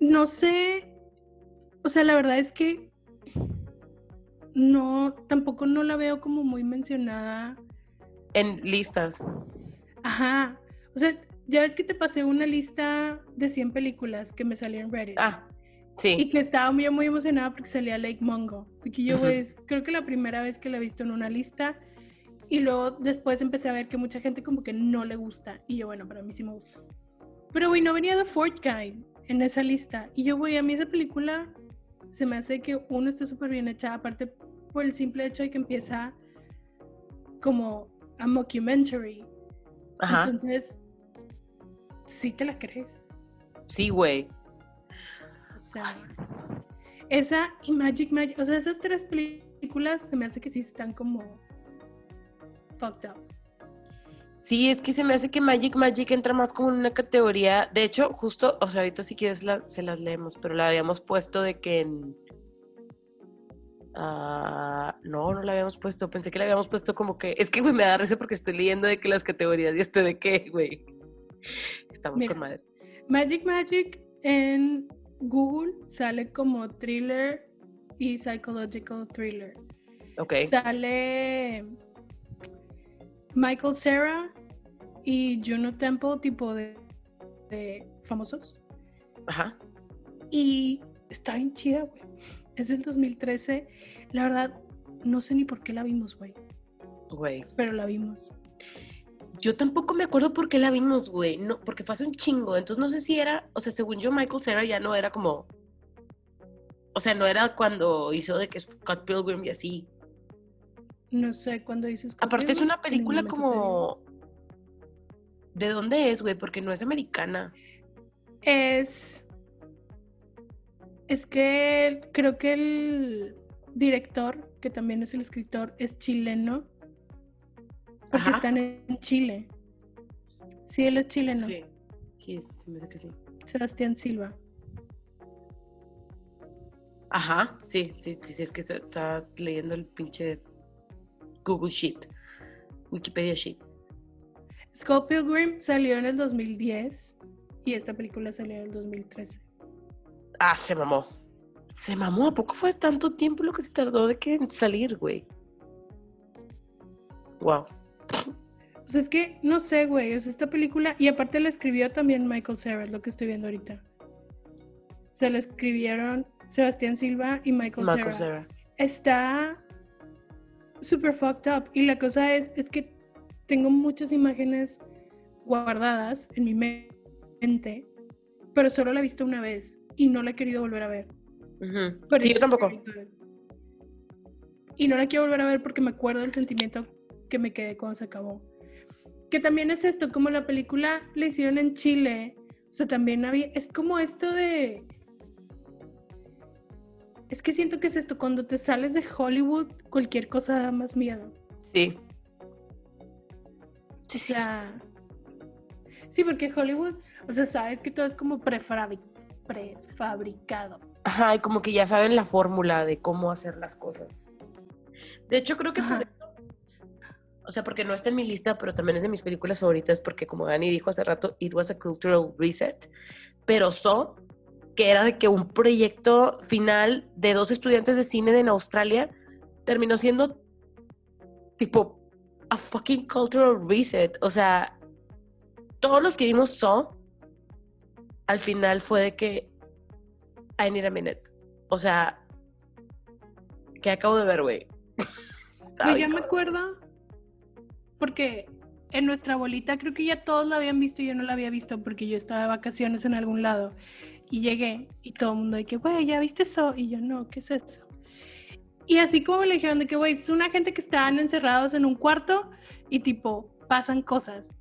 No sé. O sea, la verdad es que no, tampoco no la veo como muy mencionada. En listas. Ajá. O sea, ya ves que te pasé una lista de 100 películas que me salieron en Reddit. Ah, Sí. Y que estaba muy, muy emocionada porque salía Lake Mongo. Porque yo, pues, creo que la primera vez que la he visto en una lista. Y luego después empecé a ver que mucha gente como que no le gusta. Y yo, bueno, para mí sí me gusta. Pero, güey, no venía The Fort Guy en esa lista. Y yo, güey, a mí esa película se me hace que uno está súper bien hecha. Aparte por el simple hecho de que empieza como a mockumentary. Ajá. Entonces, sí te la crees. Sí, güey esa y Magic Magic, o sea, esas tres películas se me hace que sí están como fucked up. Sí, es que se me hace que Magic Magic entra más como en una categoría. De hecho, justo, o sea, ahorita si quieres se las leemos, pero la habíamos puesto de que en. Ah, no, no la habíamos puesto. Pensé que la habíamos puesto como que. Es que, güey, me da risa porque estoy leyendo de que las categorías y esto de qué, güey. Estamos con madre. Magic Magic en Google sale como thriller y psychological thriller. Ok. Sale Michael Cera y Juno Temple, tipo de, famosos. Ajá. Y está bien chida, güey. Es del 2013. La verdad, no sé ni por qué la vimos, güey. Güey. Pero la vimos. Yo tampoco me acuerdo por qué la vimos, güey. No, porque fue hace un chingo. Entonces no sé si era, o sea, según yo, Michael Cera ya no era como. O sea, no era cuando hizo de que Scott Pilgrim y así. No sé, cuando dices. Aparte es una película como. ¿De dónde es, güey? Porque no es americana. Es. Es que creo que el. director, que también es el escritor, es chileno. Porque están en Chile. Sí, él es chileno. Sí, sí, sí, me que sí. Sebastián Silva. Ajá, sí, sí, sí, es que está leyendo el pinche Google Sheet, Wikipedia Sheet. Scott Pilgrim salió en el 2010 y esta película salió en el 2013. Ah, se mamó. Se mamó. ¿A poco fue tanto tiempo lo que se tardó de que salir, güey? Wow. Pues es que, no sé, güey. O sea, esta película. Y aparte la escribió también Michael Cera, lo que estoy viendo ahorita. Se la escribieron Sebastián Silva y Michael, Michael Cera. Está super fucked up. Y la cosa es, es que tengo muchas imágenes guardadas en mi mente, pero solo la he visto una vez y no la he querido volver a ver. sí, yo tampoco. Y no la quiero volver a ver porque me acuerdo del sentimiento que me quedé cuando se acabó. Que también es esto, como la película la hicieron en Chile, o sea, también había, es como esto de... Es que siento que es esto, cuando te sales de Hollywood, cualquier cosa da más miedo. Sí. Sí, sí. sí, porque Hollywood, o sea, sabes que todo es como prefabricado. Ajá, y como que ya saben la fórmula de cómo hacer las cosas. De hecho, creo que por eso, o sea, porque no está en mi lista, pero también es de mis películas favoritas, porque como Dani dijo hace rato, it was a cultural reset. Pero So, que era de que un proyecto final de dos estudiantes de cine en Australia terminó siendo tipo a fucking cultural reset. O sea, todos los que vimos So, al final fue de que I need a minute. O sea, que acabo de ver, güey. Pues ya me acuerdo, porque en nuestra bolita creo que ya todos la habían visto y yo no la había visto porque yo estaba de vacaciones en algún lado. Y llegué y todo el mundo de que, güey, ¿ya viste eso? Y yo, no, ¿qué es eso? Y así como le dijeron de que, güey, es una gente que están encerrados en un cuarto y tipo, pasan cosas.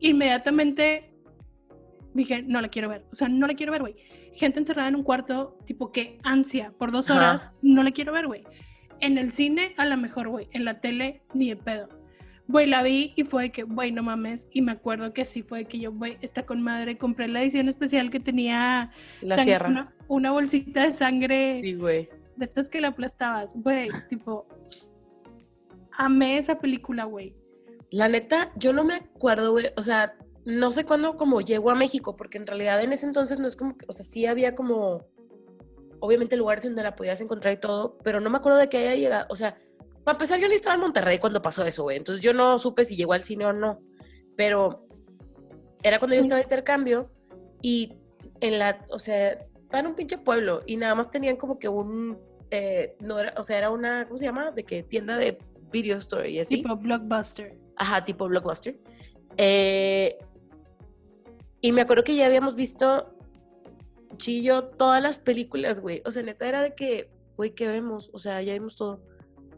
Inmediatamente dije, no la quiero ver. O sea, no la quiero ver, güey. Gente encerrada en un cuarto, tipo, qué ansia, por dos horas, no la quiero ver, güey. En el cine, a lo mejor, güey. En la tele, ni de pedo. Güey, la vi y fue que, güey, no mames. Y me acuerdo que sí fue que yo, güey, está con madre. Compré la edición especial que tenía. La sierra. Una, una, bolsita de sangre. Sí, güey de estas que la aplastabas, güey, tipo, amé esa película, güey. La neta, yo no me acuerdo, güey, o sea, no sé cuándo como llegó a México, porque en realidad en ese entonces no es como que, o sea, sí había como, obviamente lugares donde la podías encontrar y todo, pero no me acuerdo de que haya llegado, o sea, para empezar yo ni estaba en Monterrey cuando pasó eso, güey, entonces yo no supe si llegó al cine o no, pero era cuando yo estaba en intercambio y en la, o sea, estaba en un pinche pueblo y nada más tenían como que un, eh, no era, o sea, era una, ¿cómo se llama? De que tienda de video store y así. Tipo Blockbuster. Ajá, tipo Blockbuster. Eh, y me acuerdo que ya habíamos visto Chillo todas las películas, güey. O sea, neta era de que, güey, ¿qué vemos? O sea, ya vimos todo.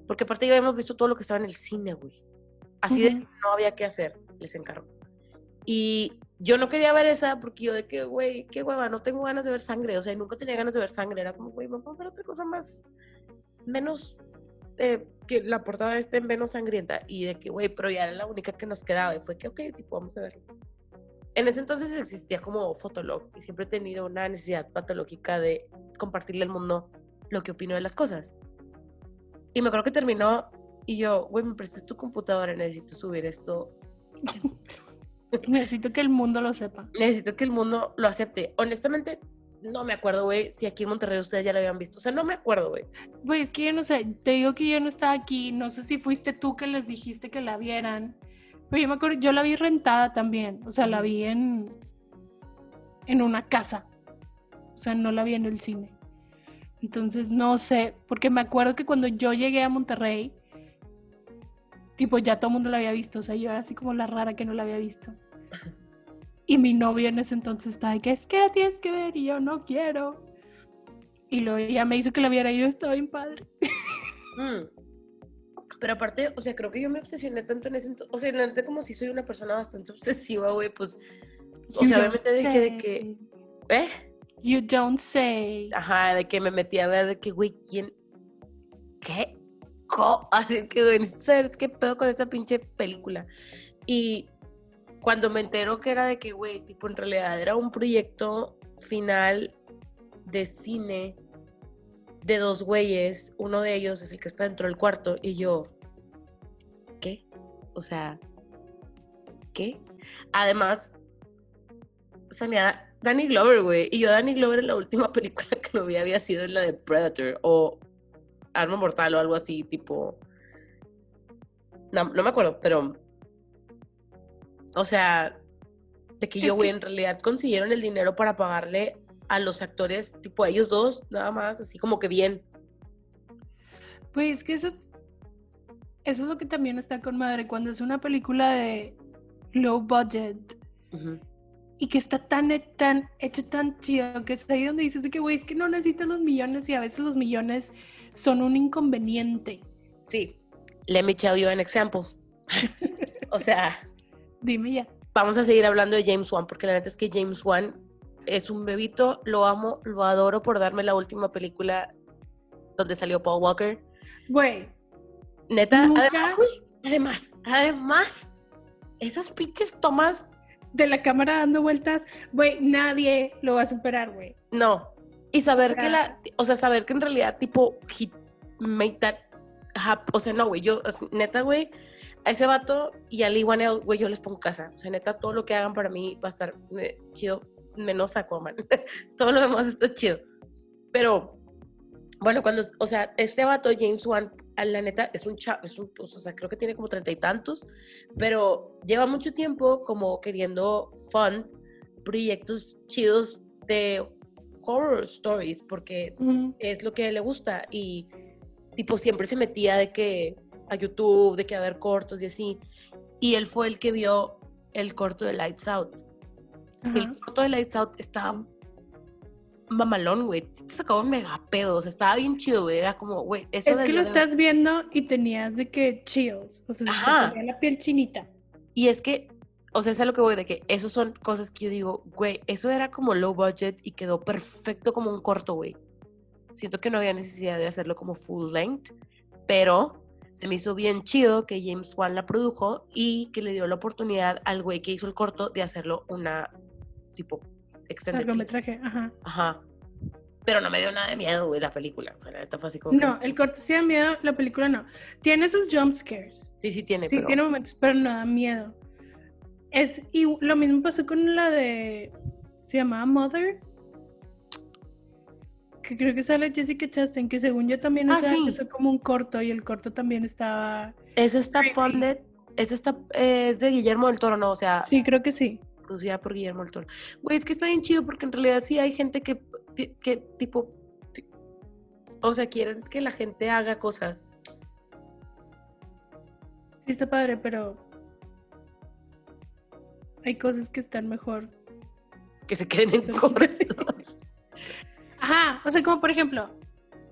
Porque aparte ya habíamos visto todo lo que estaba en el cine, güey. Así de no había que hacer, les encargo. Y yo no quería ver esa porque yo de que, güey, qué hueva, no tengo ganas de ver sangre. O sea, nunca tenía ganas de ver sangre. Era como, güey, vamos a ver otra cosa más, menos, eh, que la portada esté menos sangrienta. Y de que, güey, pero ya era la única que nos quedaba. Y fue que, ok, tipo, vamos a verlo. En ese entonces existía como Fotolog y siempre he tenido una necesidad patológica de compartirle al mundo lo que opino de las cosas. Y me acuerdo que terminó y yo, güey, me prestes tu computadora, necesito subir esto. Necesito que el mundo lo sepa. Necesito que el mundo lo acepte. Honestamente, no me acuerdo, güey, si aquí en Monterrey ustedes ya lo habían visto. O sea, no me acuerdo, güey. Güey, es que yo no sé, te digo que yo no estaba aquí, no sé si fuiste tú que les dijiste que la vieran. Pero yo me acuerdo, yo la vi rentada también, o sea, la vi en, en una casa. O sea, no la vi en el cine. Entonces, no sé, porque me acuerdo que cuando yo llegué a Monterrey, tipo, ya todo el mundo la había visto, o sea, yo era así como la rara que no la había visto. Y mi novio en ese entonces estaba de que es que la tienes que ver y yo no quiero. Y luego ella me hizo que la viera y yo estaba bien padre. Mm. Pero aparte, o sea, creo que yo me obsesioné tanto en ese entonces, o sea, en como si soy una persona bastante obsesiva, güey, pues, o sea, obviamente de que, ¿eh? You don't say. Ajá, de que me metí a ver de que, güey, ¿quién, ¿qué? Así que, güey, qué pedo con esta pinche película. Y cuando me entero que era de que, güey, tipo, en realidad era un proyecto final de cine de dos güeyes, uno de ellos es el que está dentro del cuarto, y yo, ¿qué? O sea, ¿qué? Además, salía Danny Glover, güey, y yo Danny Glover en la última película que lo vi había sido en la de Predator, o Arma Mortal o algo así, tipo... No, no me acuerdo, pero... O sea, de que yo, güey, en realidad consiguieron el dinero para pagarle a los actores, tipo a ellos dos, nada más, así como que bien. Pues que eso, eso es lo que también está con madre, cuando es una película de low budget y que está tan, tan hecho tan chido, que es ahí donde dices que, güey, es que no necesitan los millones y a veces los millones son un inconveniente. Sí, let me tell you an example. o sea, dime ya. Vamos a seguir hablando de James Wan, porque la neta es que James Wan es un bebito, lo amo, lo adoro por darme la última película donde salió Paul Walker. Güey. Neta, además, güey, además, además, esas pinches tomas de la cámara dando vueltas, güey, nadie lo va a superar, güey. No, y saber que la, o sea, saber que en realidad, tipo, he made that happen. O sea, no, güey, yo, neta, güey, a ese vato y a Lee Wanell, güey, yo les pongo casa. O sea, neta, todo lo que hagan para mí va a estar eh, chido, menos Aquaman. todo lo demás está chido. Pero, bueno, cuando, o sea, este vato, James Wan, la neta, es un chavo, es un, o sea, creo que tiene como treinta y tantos, pero lleva mucho tiempo como queriendo fund proyectos chidos de horror stories porque es lo que le gusta y tipo siempre se metía de que a YouTube, de que a ver cortos y así. Y él fue el que vio el corto de Lights Out. El corto de Lights Out estaba mamalón, güey. Te sacaba un mega pedo, o sea, estaba bien chido, güey. Era como, güey, eso Es que lo estás viendo y tenías de que chills, o sea, tenía la piel chinita. Y es que o sea, es a lo que voy de que eso son cosas que yo digo, güey, eso era como low budget y quedó perfecto como un corto, güey. Siento que no había necesidad de hacerlo como full length, pero se me hizo bien chido que James Wan la produjo y que le dio la oportunidad al güey que hizo el corto de hacerlo una tipo extended. Largometraje, ajá. Ajá. Pero no me dio nada de miedo, güey, la película. O sea, la fue así como no, el corto sí da miedo, la película no. Tiene sus jump scares. Sí, sí tiene. Sí, tiene momentos, pero no da miedo. Es, y lo mismo pasó con la de. Se llamaba Mother. Que creo que sale Jessica Chastain, que según yo también ah, como un corto y el corto también estaba. Es esta funded. Es esta. es de Guillermo del Toro, ¿no? O sea. Sí, creo que sí. Producida por Guillermo del Toro. Güey, es que está bien chido porque en realidad sí hay gente que. que tipo. O sea, quieren que la gente haga cosas. Sí, está padre, pero hay cosas que están mejor. Que se queden en cortos. Ajá, o sea, como por ejemplo,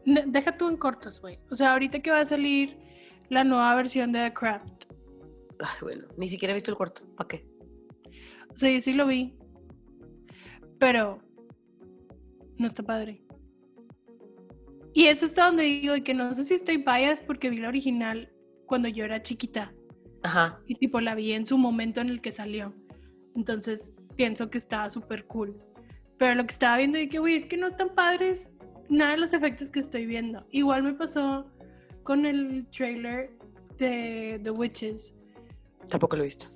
deja tú en cortos, güey. O sea, ahorita que va a salir la nueva versión de The Craft. Ay, bueno, ni siquiera he visto el corto. ¿Para qué? Yo sí lo vi. Pero no está padre. Y eso está donde digo que no sé si estoy bias porque vi la original cuando yo era chiquita. Ajá. Y tipo la vi en su momento en el que salió. Entonces pienso que estaba súper cool. Pero lo que estaba viendo y que, güey, es que no están padres nada de los efectos que estoy viendo. Igual me pasó con el trailer de The Witches. Tampoco lo he visto.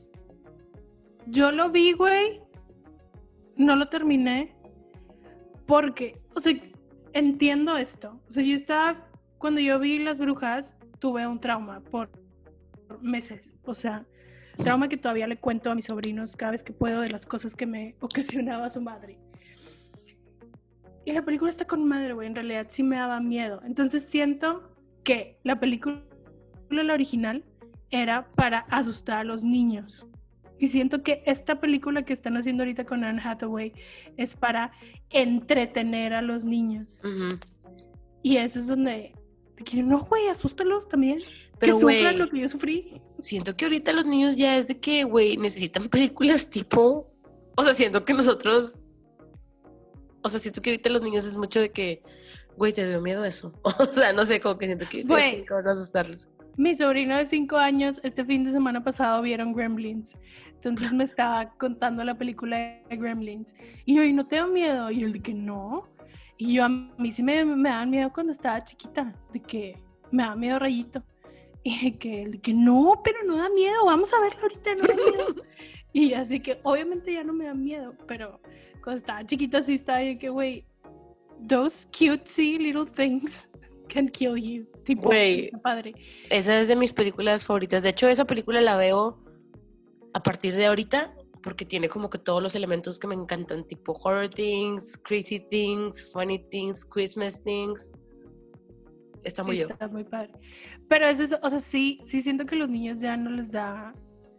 Yo lo vi, güey. No lo terminé. Porque, o sea, entiendo esto. O sea, yo estaba, cuando yo vi Las Brujas, tuve un trauma por meses. O sea, Trauma que todavía le cuento a mis sobrinos cada vez que puedo de las cosas que me ocasionaba su madre. Y la película está con madre, güey. En realidad sí me daba miedo. Entonces siento que la película, la original, era para asustar a los niños. Y siento que esta película que están haciendo ahorita con Anne Hathaway es para entretener a los niños. Y eso es donde no, güey, asústalos también. Pero, que sufran lo que yo sufrí. Siento que ahorita los niños ya es de que, güey, necesitan películas tipo. O sea, siento que nosotros. O sea, siento que ahorita los niños es mucho de que, Güey, ¿te dio miedo eso? O sea, no sé, cómo que siento que, van a asustarlos. Mi sobrino de 5 años, este fin de semana pasado vieron Gremlins. Entonces me estaba contando la película de Gremlins. Y yo, ¿y no te da miedo? Y yo, de que no. Y yo, a mí sí me, me daban miedo cuando estaba chiquita, de que me daba miedo rayito. Y que, de que no, pero no da miedo, vamos a verlo ahorita, no da miedo. y así que obviamente ya no me da miedo, pero cuando estaba chiquita sí estaba yo que, güey, those cutesy little things can kill you. Tipo, está padre. Esa es de mis películas favoritas. De hecho, esa película la veo a partir de ahorita porque tiene como que todos los elementos que me encantan, tipo horror things, crazy things, funny things, Christmas things. Está muy Sí, yo. Está muy padre. Pero es eso, o sea, sí, sí siento que los niños ya no les da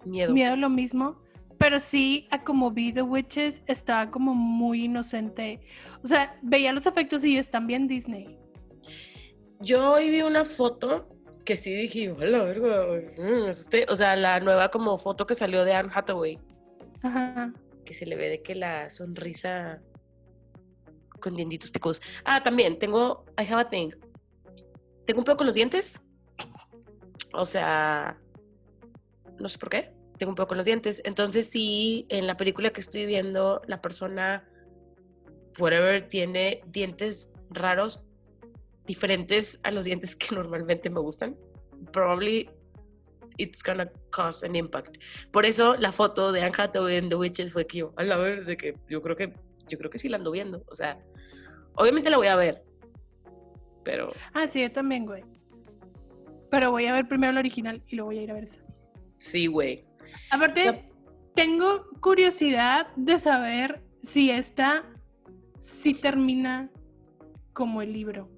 Miedo. miedo lo mismo. Pero sí, a como vi The Witches, estaba como muy inocente. O sea, veía los efectos y están bien Disney. Yo hoy vi una foto que sí dije, hola, verga, mm, me asusté". O sea, la nueva como foto que salió de Anne Hathaway, Ajá. que se le ve de que la sonrisa con dientitos picudos. Ah, también tengo, I have a thing. Tengo un pedo con los dientes. O sea, no sé por qué. Tengo un pedo con los dientes. Entonces, sí, en la película que estoy viendo, la persona, whatever, tiene dientes raros, diferentes a los dientes que normalmente me gustan. Probably it's gonna cause an impact. Por eso la foto de Anne Hathaway en The Witches fue que yo, a la vez de que yo creo que yo creo que sí la ando viendo, o sea, obviamente la voy a ver. Pero Ah, sí, yo también, güey. Pero voy a ver primero la original y luego voy a ir a ver esa. sí, güey. Aparte, La- tengo curiosidad de saber si esta sí termina como el libro.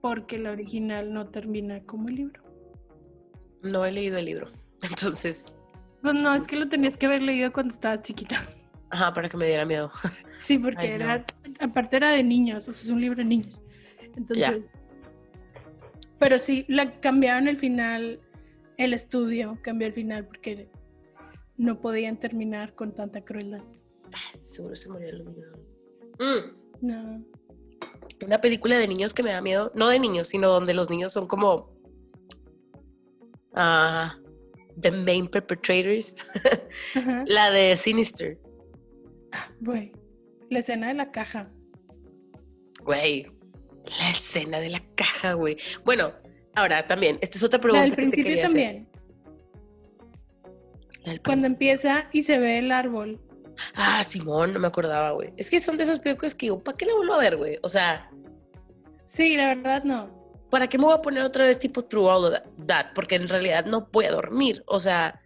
Porque la original no termina como el libro. No he leído el libro. Entonces, Pues no, es que lo tenías que haber leído cuando estabas chiquita. ajá, para que me diera miedo. Sí, porque Ay, no. era, aparte era de niños, o sea, es un libro de niños. Entonces, pero sí, la cambiaron el final, el estudio cambió el final porque no podían terminar con tanta crueldad. Ah, Seguro se murió el niño. Mm, No. Una película de niños que me da miedo, no de niños, sino donde los niños son como ah, the main perpetrators. La de Sinister. Güey, la escena de la caja. Güey, la escena de la caja, güey. Bueno, ahora también, esta es otra La pregunta del que te principio quería hacer. también. Del Cuando empieza y se ve el árbol. Ah, Simón, no me acordaba, güey. Es que son de esas películas que digo, ¿para qué la vuelvo a ver, güey? O sea, Sí, la verdad no. ¿para qué me voy a poner otra vez tipo Through All of That? Porque en realidad no voy a dormir. O sea,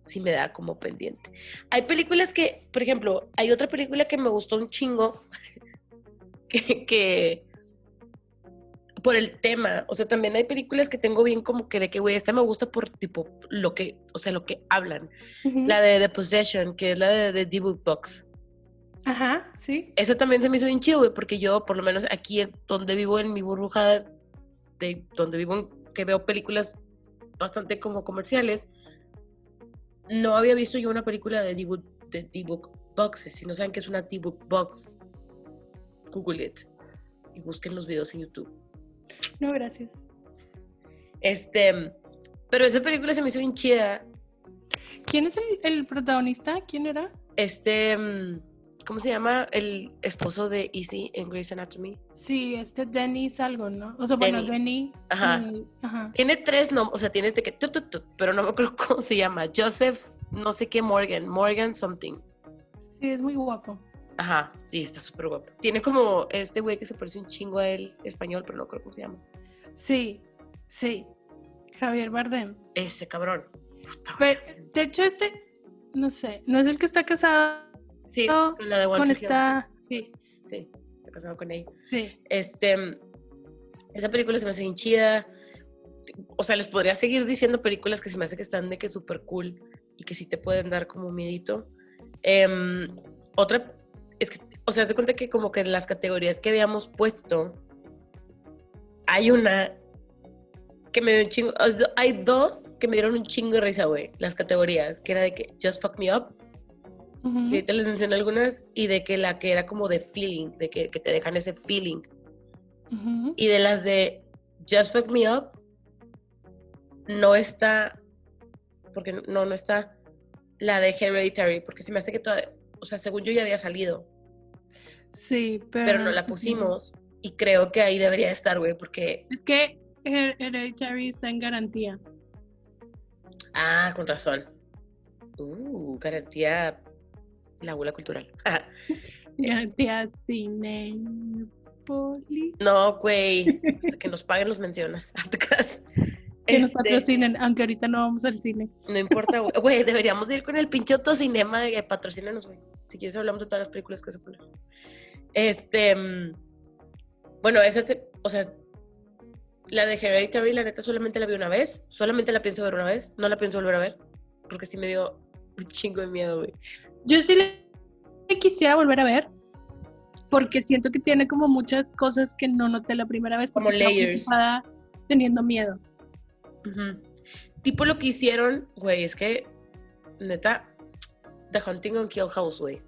sí me da como pendiente. Hay películas que, por ejemplo, hay otra película que me gustó un chingo que, que por el tema, o sea, también hay películas que tengo bien como que de que, güey, esta me gusta por tipo lo que, o sea, lo que hablan. La de The Possession, que es la de The D-Book Box. Ajá, sí. Esa también se me hizo bien chido, güey, porque yo, por lo menos aquí donde vivo en mi burbuja, de donde vivo, que veo películas bastante como comerciales, no había visto yo una película de D-Book, de D-Book Boxes. Si no saben qué es una D-Book Box, Google it y busquen los videos en YouTube. No, gracias. Este, pero esa película se me hizo bien chida. ¿Quién es el, el protagonista? ¿Quién era? Este, mm, ¿cómo se llama? El esposo de Easy en Grey's Anatomy. Sí, este Dennis algo, ¿no? O sea, bueno, Denny. Ajá. ajá. Tiene tres nombres, o sea, tiene que tut, tut, tut, pero no me acuerdo cómo se llama. Joseph, no sé qué Morgan, Morgan something. Sí, es muy guapo. Ajá, sí, está súper guapo. Tiene como este güey que se parece un chingo a él, español, pero no creo cómo se llama. Sí, sí. Javier Bardem. Ese cabrón. Puta, Pero, de hecho, este, no sé, no es el que está casado Sí, con la de One con esta. Sí, Sí, está casado con ella. sí. Este, esa película se me hace bien chida. O sea, les podría seguir diciendo películas que se me hace que están de que súper cool y que sí te pueden dar como miedito. Em, otra, es que, o sea, de cuenta que como que en las categorías que habíamos puesto, hay una que me dio un chingo, hay dos que me dieron un chingo de risa, güey, las categorías, que era de que Just Fuck Me Up Y te les mencioné algunas y de que la que era como de feeling, de que, que te dejan ese feeling. Y de las de Just Fuck Me Up, no está, porque no, no está la de Hereditary, porque se me hace que toda, o sea, según yo ya había salido. Sí, pero... Pero no la pusimos y creo que ahí debería estar, güey, porque... Es que Hereditary está en garantía. Ah, con razón. Uh, garantía la abuela cultural. garantía cine. No, güey. que nos paguen los mencionas. que nos este, patrocinen, aunque ahorita no vamos al cine. No importa, güey. Deberíamos ir con el pinche autocinema y patrocínenos, güey. Si quieres hablamos de todas las películas que se ponen. Este. Mm, bueno, esa, o sea, la de Hereditary, la neta, solamente la vi una vez. Solamente la pienso ver una vez. No la pienso volver a ver. Porque sí me dio un chingo de miedo, güey. Yo sí le quisiera volver a ver. Porque siento que tiene como muchas cosas que no noté la primera vez. Como layers. Teniendo miedo. Tipo lo que hicieron, güey, es que, neta, The Hunting on Kill House, güey.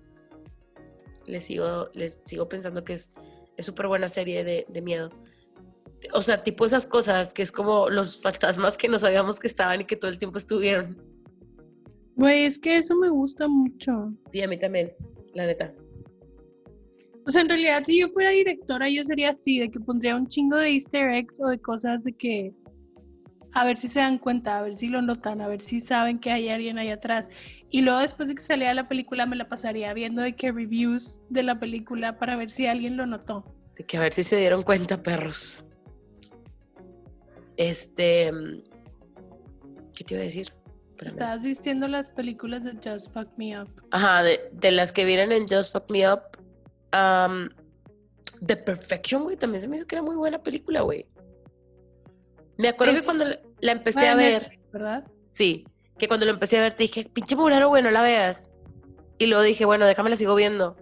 Les sigo, les sigo pensando que es súper buena serie de, de miedo o sea, tipo esas cosas que es como los fantasmas que no sabíamos que estaban y que todo el tiempo estuvieron. Güey, es que eso me gusta mucho. Sí, a mí también, la neta. O sea, en realidad, si yo fuera directora, yo sería así, de que pondría un chingo de easter eggs o de cosas de que a ver si se dan cuenta, a ver si lo notan, a ver si saben que hay alguien ahí atrás. Y luego después de que saliera la película me la pasaría viendo de que reviews de la película para ver si alguien lo notó. De que a ver si se dieron cuenta, perros. Este. ¿Qué te iba a decir? Estabas diciendo las películas de Just Fuck Me Up. Ajá, de, las que vienen en Just Fuck Me Up. The Perfection, güey, también se me hizo que era muy buena película, güey. Me acuerdo que cuando la empecé a ver. ¿Verdad? Sí, que cuando lo empecé a ver te dije, pinche murero, güey, no la veas. Y luego dije, bueno, déjame la sigo viendo.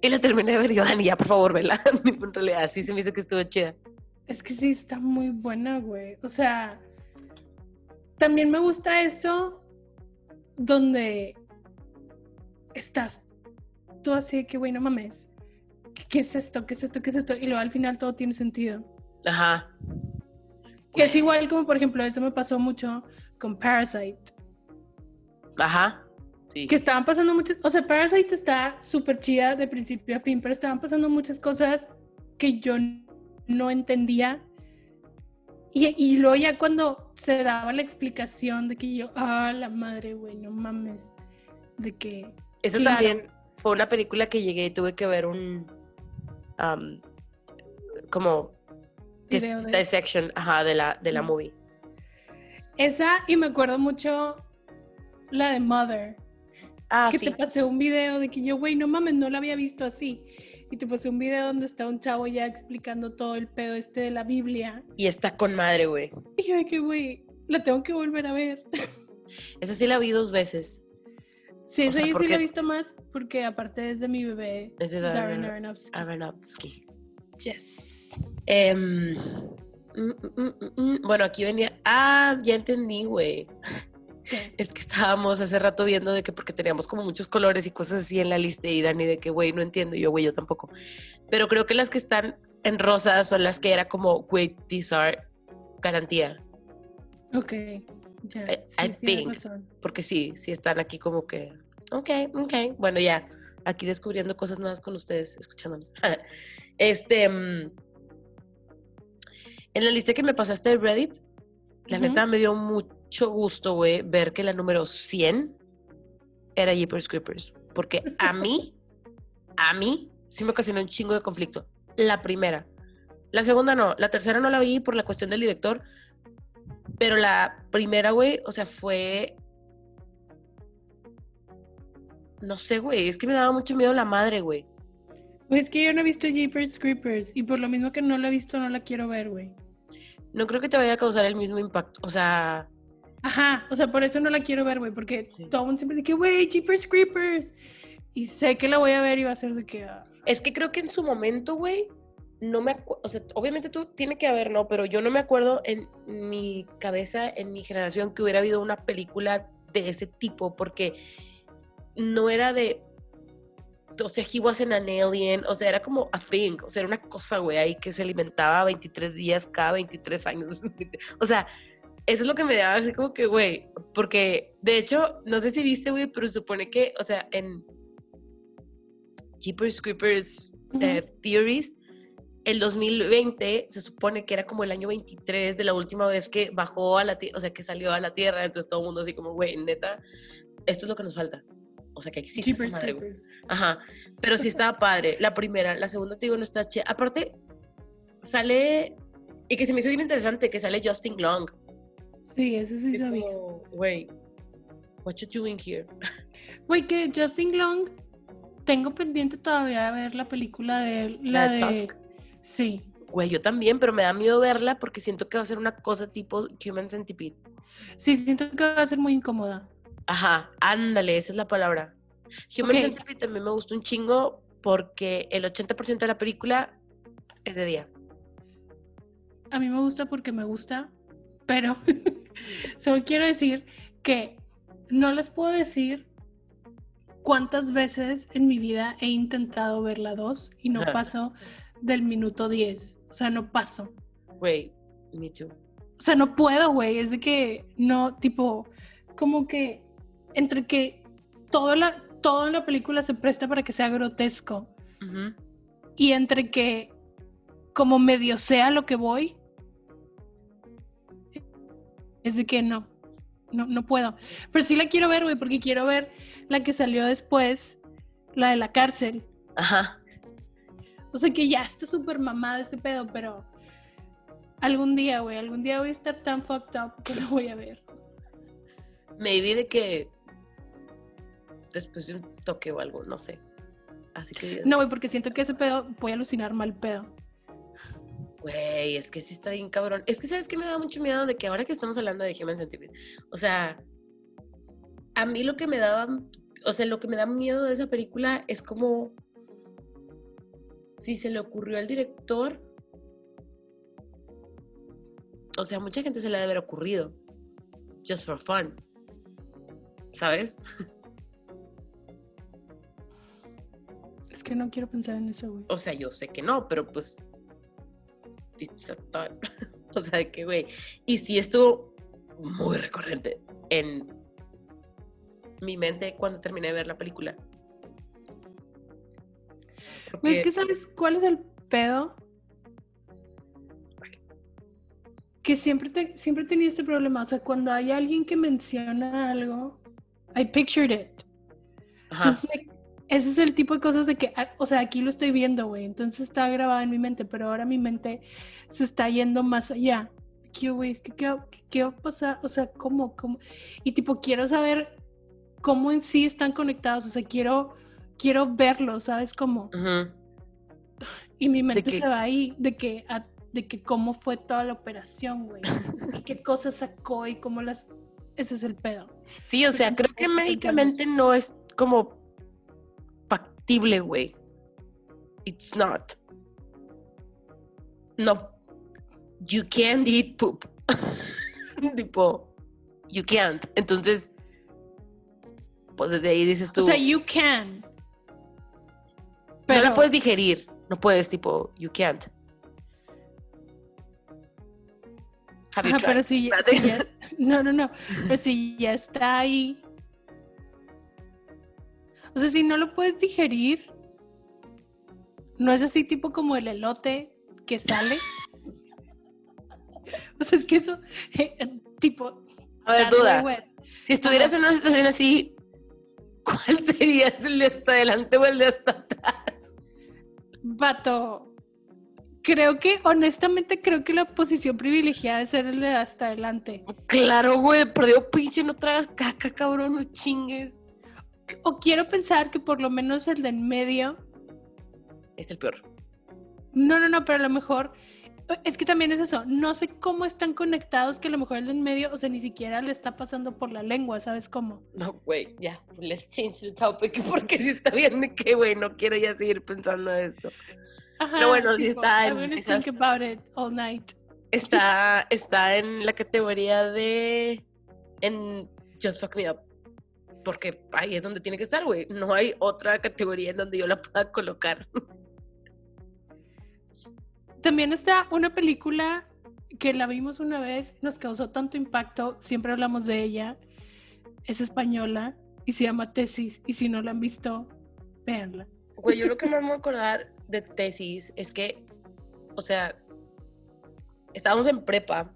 Y la terminé de ver y yo, Dani, ya, por favor, vela. en realidad, sí se me hizo que estuvo chida. Es que sí, está muy buena, güey. O sea, también me gusta eso donde estás tú así de que, güey, no mames. ¿Qué, es esto? ¿Qué es esto? ¿Qué es esto? Y luego al final todo tiene sentido. Ajá. Que es igual como, por ejemplo, eso me pasó mucho con Parasite. Ajá. Sí. Que estaban pasando muchas, o sea, Parasite está súper chida de principio a fin, pero estaban pasando muchas cosas que yo no entendía. Y, y luego ya cuando se daba la explicación de que yo, ah, la madre, güey, no mames. De que. Eso también fue una película que llegué y tuve que ver un. como. De... Dissection, ajá, de la, de la movie. Esa, y me acuerdo mucho la de Mother. Ah, que te pasé un video de que yo, güey, no mames, no la había visto así y te puse un video donde está un chavo ya explicando todo el pedo este de la Biblia. Y está con madre, güey. Y yo de que, güey, la tengo que volver a ver. Esa sí la vi dos veces. Sí, esa sí la he visto más porque aparte es de mi bebé. Es de Darren Aronofsky. Yes. Em, mm, mm, mm, bueno, aquí venía. Ah, ya entendí, güey. Es que estábamos hace rato viendo de que porque teníamos como muchos colores y cosas así en la lista y Dani de que, güey, no entiendo. yo, güey, yo tampoco. Pero creo que las que están en rosa son las que era como, güey, these are garantía. Ok. I, think. Porque sí, sí están aquí como que, ok, ok. Bueno, ya, aquí descubriendo cosas nuevas con ustedes, escuchándonos. este, en la lista que me pasaste de Reddit, la neta me dio mucho mucho gusto, güey, ver que la número 100 era Jeepers Creepers. Porque a mí, a mí, sí me ocasionó un chingo de conflicto. La primera. La segunda no. La tercera no la vi por la cuestión del director. Pero la primera, güey, o sea, fue. No sé, güey. Es que me daba mucho miedo la madre, güey. Pues es que yo no he visto Jeepers Creepers. Y por lo mismo que no la he visto, no la quiero ver, güey. No creo que te vaya a causar el mismo impacto. O sea, Ajá, o sea, por eso no la quiero ver, güey, porque todo el mundo siempre dice, güey, Jeepers Creepers. Y sé que la voy a ver y va a ser de que... Ah. Es que creo que en su momento, güey, no me acuerdo, o sea, obviamente tú tiene que haber, ¿no? Pero yo no me acuerdo en mi cabeza, en mi generación, que hubiera habido una película de ese tipo, porque no era de o sea, he was an alien, o sea, era como a thing, o sea, era una cosa, güey, ahí que se alimentaba 23 días cada 23 años. o sea, eso es lo que me daba así como que, güey, porque de hecho, no sé si viste, güey, pero supone que, o sea, en Keepers Creepers eh, Theories, el 2020 se supone que era como el año 23 de la última vez que bajó a la Tierra, o sea, que salió a la Tierra, entonces todo el mundo así como, güey, neta, esto es lo que nos falta. O sea, que existe esa madre, Ajá, pero sí estaba padre. La primera, la segunda, te digo, no está che. Aparte, sale, y que se me hizo bien interesante, que sale Justin Long. Sí, eso sí es sabía. Güey, what you doing here? Güey, que Justin Long, tengo pendiente todavía de ver la película de la, de... Sí. Güey, yo también, pero me da miedo verla porque siento que va a ser una cosa tipo Human Centipede. Sí, siento que va a ser muy incómoda. Ajá, ándale, esa es la palabra. Human Centipede también me gustó un chingo porque el 80% de la película es de día. A mí me gusta porque me gusta, pero solo quiero decir que no les puedo decir cuántas veces en mi vida he intentado ver la 2 y no paso del minuto 10. O sea, no paso. Güey, me too. O sea, no puedo, güey. Es de que no, tipo, como que entre que todo, la, todo en la película se presta para que sea grotesco y entre que como medio sea lo que voy, es de que no, no, no puedo. Pero sí la quiero ver, güey, porque quiero ver la que salió después, la de la cárcel. Ajá. O sea que ya está súper mamada este pedo, pero algún día, güey, algún día voy a estar tan fucked up que lo voy a ver. Maybe de que después de un toque o algo, no sé. Así que... No, güey, porque siento que ese pedo voy a alucinar mal pedo. Güey, es que sí está bien cabrón. Es que sabes que me da mucho miedo de que ahora que estamos hablando de Human Centipede, o sea, a mí lo que me daba, o sea, lo que me da miedo de esa película es como si se le ocurrió al director, o sea, mucha gente se le debe haber ocurrido, just for fun, ¿sabes? Es que no quiero pensar en eso, güey. O sea, yo sé que no, pero pues, o sea, que, güey, y si estuvo muy recurrente en mi mente cuando terminé de ver la película. Es que sabes cuál es el pedo. Que siempre, te, siempre he tenido este problema. O sea, cuando hay alguien que menciona algo, I pictured it. Ese es el tipo de cosas de que, ah, o sea, aquí lo estoy viendo, güey. Entonces está grabado en mi mente, pero ahora mi mente se está yendo más allá. ¿Qué, güey? ¿Qué, qué, va a pasar? O sea, ¿cómo? ¿Cómo? Y tipo, quiero saber cómo en sí están conectados. O sea, quiero quiero verlo, ¿sabes cómo? Y mi mente se va ahí de que, de que cómo fue toda la operación, güey. y qué cosas sacó y cómo las... Ese es el pedo. Sí, o sea, creo que médicamente no es como factible, güey. It's not. No. You can't eat poop. tipo, you can't. Entonces, pues desde ahí dices tú. O sea, you can. No la puedes digerir, no puedes, tipo, you can't. Ajá, pero si, ya, no, no, no, pero si ya está ahí, o sea, si no lo puedes digerir, no es así tipo como el elote que sale. o sea, es que eso, eh, tipo... A ver, duda. Si estuvieras en una situación así, ¿cuál sería el de hasta adelante o el de hasta atrás? Vato, creo que, honestamente, creo que la posición privilegiada es ser el de hasta adelante. Claro, güey, perdió pinche, no tragas caca, cabrón, no chingues. O quiero pensar que por lo menos el de en medio. Es el peor. No, no, no, pero a lo mejor es que también es eso, no sé cómo están conectados que a lo mejor el de en medio, o sea, ni siquiera le está pasando por la lengua, ¿sabes cómo? No, güey, ya, let's change the topic, porque si está bien que, güey, no quiero ya seguir pensando esto. Ajá, Pero bueno, si está en esas, think about it all night. Está, está en la categoría de, en Just Fuck Me Up. Porque ahí es donde tiene que estar, güey. No hay otra categoría en donde yo la pueda colocar. También está una película que la vimos una vez, nos causó tanto impacto, siempre hablamos de ella, es española y se llama Tesis, y si no la han visto, véanla. Güey, yo lo que más me voy a acordar de Tesis es que, o sea, estábamos en prepa,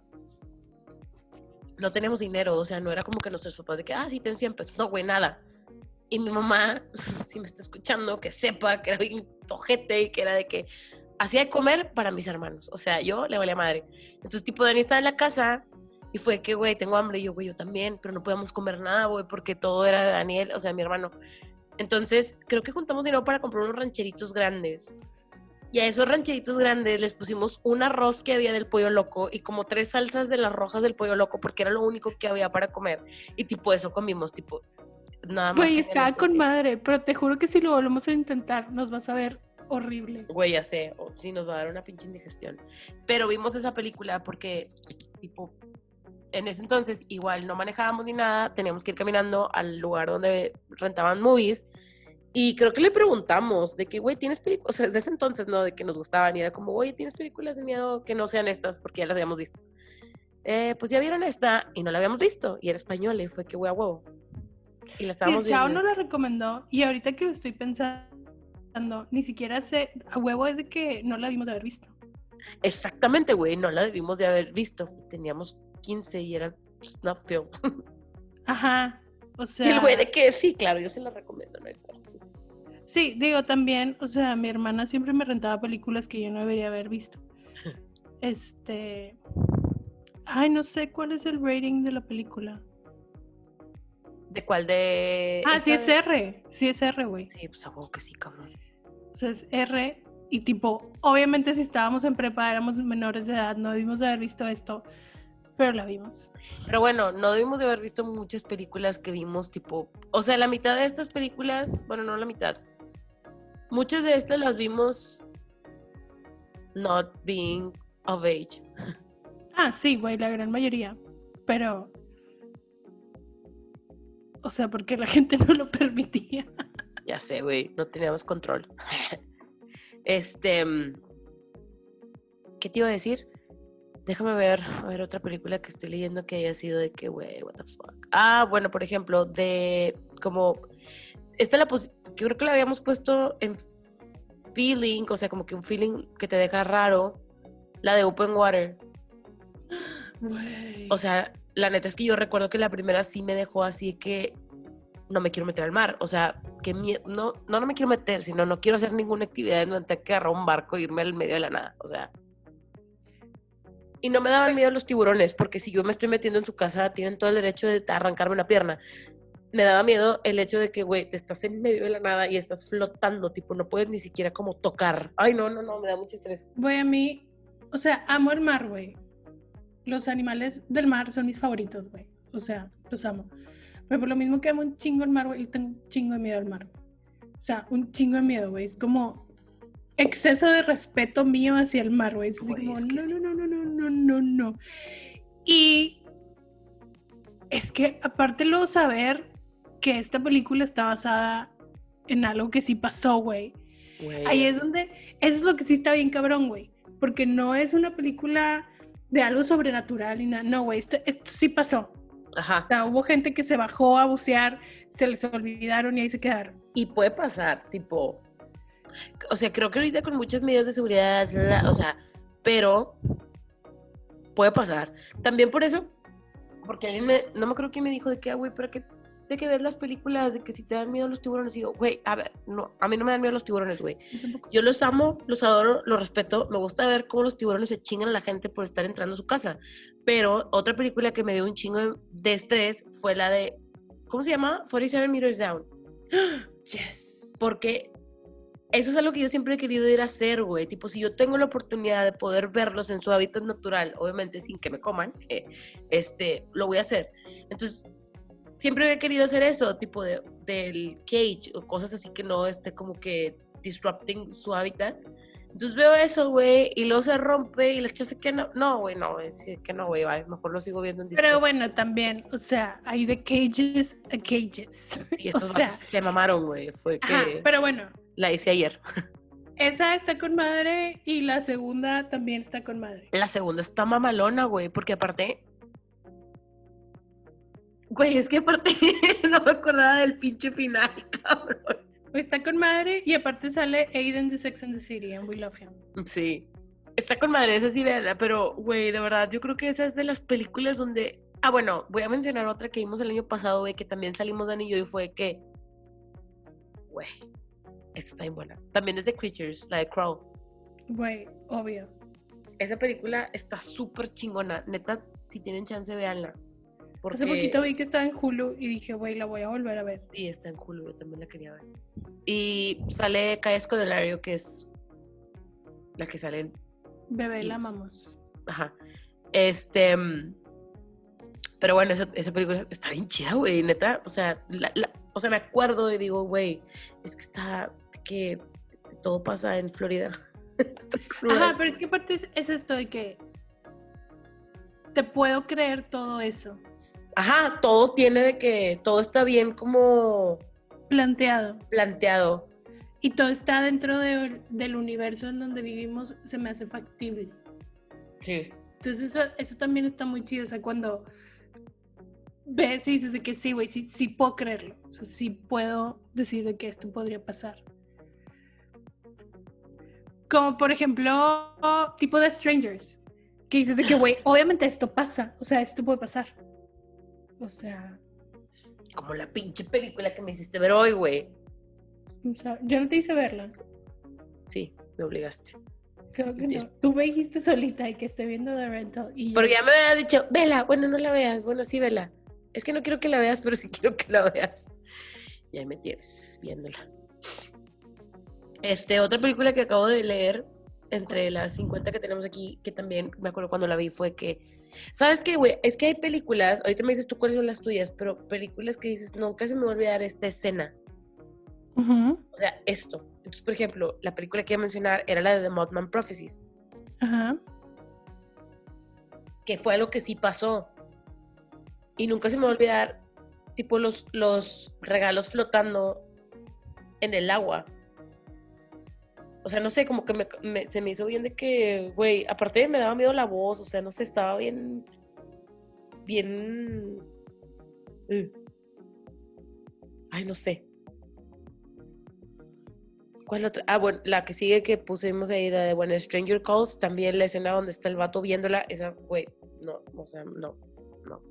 no teníamos dinero, o sea, no era como que nuestros papás de que, ah, sí, ten 100 pesos, no, güey, nada. Y mi mamá, si me está escuchando, que sepa que era bien tojete y que era de que, hacía de comer para mis hermanos. O sea, yo le valía madre. Entonces, tipo, Dani estaba en la casa y fue que, güey, tengo hambre. Y yo, güey, yo también, pero no podíamos comer nada, güey, porque todo era de Daniel, o sea, mi hermano. Entonces, creo que juntamos dinero para comprar unos rancheritos grandes. Y a esos rancheritos grandes les pusimos un arroz que había del pollo loco y como tres salsas de las rojas del pollo loco porque era lo único que había para comer. Y tipo eso comimos, tipo, nada más. Güey, estaba con madre, pero te juro que si lo volvemos a intentar nos vas a ver horrible. Güey, ya sé, o sí nos va a dar una pinche indigestión. Pero vimos esa película porque, tipo, en ese entonces igual no manejábamos ni nada, teníamos que ir caminando al lugar donde rentaban movies. Y creo que le preguntamos de que, güey, ¿tienes películas? O sea, desde ese entonces, ¿no? De que nos gustaban y era como, güey, ¿tienes películas de miedo que no sean estas? Porque ya las habíamos visto. Eh, pues ya vieron esta y no la habíamos visto. Y era española y fue que, güey, a huevo. Y la estábamos sí, Chao no la recomendó. Y ahorita que lo estoy pensando, ni siquiera sé, a huevo es de que no la debimos de haber visto. Exactamente, güey, no la debimos de haber visto. Teníamos 15 y eran films. Ajá, o sea. Y el güey de que sí, claro, yo se la recomiendo, no Sí, digo también, o sea, mi hermana siempre me rentaba películas que yo no debería haber visto. este. Ay, no sé cuál es el rating de la película. ¿De cuál de.? Ah, sí es R. Sí es R, güey. Sí, pues algo que sí, cabrón. O sea, es R. Y tipo, obviamente si estábamos en prepa, éramos menores de edad, no debimos de haber visto esto, pero la vimos. Pero bueno, no debimos de haber visto muchas películas que vimos, tipo. O sea, la mitad de estas películas, bueno, no la mitad. Muchas de estas las vimos not being of age. Ah, sí, güey, la gran mayoría. Pero o sea, porque la gente no lo permitía. Ya sé, güey, no teníamos control. este, mm, ¿qué te iba a decir? Déjame ver, a ver otra película que estoy leyendo que haya sido de que, güey, what the fuck. Ah, bueno, por ejemplo, de como esta la yo creo que la habíamos puesto en feeling, o sea, como que un feeling que te deja raro, la de Open Water. O sea, la neta es que yo recuerdo que la primera sí me dejó así que no me quiero meter al mar. O sea, que no, no, no me quiero meter, sino no quiero hacer ninguna actividad en donde que agarrar un barco e irme al medio de la nada. O sea. Y no me daban miedo los tiburones, porque si yo me estoy metiendo en su casa, tienen todo el derecho de arrancarme una pierna. Me daba miedo el hecho de que, güey, te estás en medio de la nada y estás flotando, tipo, no puedes ni siquiera como tocar. Ay, no, no, no, me da mucho estrés. Voy a mí, o sea, amo el mar, güey los animales del mar son mis favoritos, güey. O sea, los amo. Pero por lo mismo que amo un chingo el mar, güey, tengo un chingo de miedo al mar. O sea, un chingo de miedo, güey. Es como exceso de respeto mío hacia el mar, güey. Es así como, no, no, no, no, no, no, no, Y es que aparte luego saber que esta película está basada en algo que sí pasó, güey. Ahí es donde, eso es lo que sí está bien cabrón, güey. Porque no es una película de algo sobrenatural y nada. No, güey, esto, sí pasó. Ajá. O sea, hubo gente que se bajó a bucear, se les olvidaron y ahí se quedaron. Y puede pasar, tipo. O sea, creo que ahorita con muchas medidas de seguridad, o sea, pero puede pasar. También por eso, porque alguien me, no me creo que me dijo de que, ah, güey, pero que de que ver las películas de que si te dan miedo los tiburones, y yo, güey, a ver, no, a mí no me dan miedo los tiburones, güey. Yo los amo, los adoro, los respeto, me gusta ver cómo los tiburones se chingan a la gente por estar entrando a su casa. Pero otra película que me dio un chingo de estrés fue la de, ¿cómo se llama? 47 Meters Down. Yes. Porque eso es algo que yo siempre he querido ir a hacer, güey. Tipo, si yo tengo la oportunidad de poder verlos en su hábitat natural, obviamente sin que me coman, eh, este, lo voy a hacer. Entonces, siempre he querido hacer eso, tipo de, del cage o cosas así que no esté como que disrupting su hábitat. Entonces veo eso, güey, y luego se rompe y la chica que no, no, güey, no, es que no, güey, mejor lo sigo viendo en Discord. Pero bueno, también, o sea, hay de cages a cages. Y estos se mamaron, güey, fue que... pero bueno. La hice ayer. Esa está con madre y la segunda también está con madre. La segunda está mamalona, güey, porque aparte... Güey, es que aparte no me acordaba del pinche final, cabrón. Está con madre y aparte sale Aiden de Sex and the City en We Love Him. Sí. Está con madre, esa sí, pero, güey, de verdad, yo creo que esa es de las películas donde. Ah, bueno, voy a mencionar otra que vimos el año pasado, güey, que también salimos Dani y yo y fue que. Güey, esta está bien buena. También es de Creatures, la de Crow. Güey, obvio. Esa película está súper chingona. Neta, si tienen chance, véanla. Hace poquito vi que estaba en Hulu y dije, güey, la voy a volver a ver. Sí, está en Hulu, yo también la quería ver. Y sale Kaya Scodelario, que es la que sale en... Bebé, la amamos. Ajá. Este... Mm, pero bueno, esa, película está bien chida, güey, neta. O sea, o sea, me acuerdo y digo, güey, es que está... que todo pasa en Florida. Ajá, pero es que aparte es, es esto de que te puedo creer todo eso ajá, todo tiene de que todo está bien como planteado. Planteado. Y todo está dentro del universo en donde vivimos, se me hace factible. Sí. Entonces eso, eso también está muy chido, o sea, cuando ves y dices de que sí, güey, sí, sí puedo creerlo, o sea, sí puedo decir de que esto podría pasar. Como por ejemplo, tipo de Strangers, que dices de que, güey, obviamente esto pasa, o sea, esto puede pasar. O sea. Como la pinche película que me hiciste ver hoy, güey. O sea, yo no te hice verla. Sí, me obligaste. Creo que no. Tú me dijiste solita y que estoy viendo The Rental. Y Porque ya me había dicho, vela, bueno, no la veas. Bueno, sí, vela. Es que no quiero que la veas, pero sí quiero que la veas. Y ahí me tienes viéndola. Este, otra película que acabo de leer, entre las 50 que tenemos aquí, que también me acuerdo cuando la vi, fue que ¿Sabes qué, güey? Es que hay películas, ahorita me dices tú cuáles son las tuyas, pero películas que dices, nunca se me va a olvidar esta escena. O sea, esto. Entonces, por ejemplo, la película que iba a mencionar era la de The Mothman Prophecies. Ajá. Que fue algo que sí pasó. Y nunca se me va a olvidar, tipo, los, los regalos flotando en el agua o sea, no sé, como que me, se me hizo bien de que, güey, aparte me daba miedo la voz, o sea, no sé, estaba bien, bien... Uh. Ay, no sé. ¿Cuál otra? Ah, bueno, la que sigue que pusimos ahí, de bueno, Stranger Calls, también la escena donde está el vato viéndola, esa, güey, no, o sea, no, no.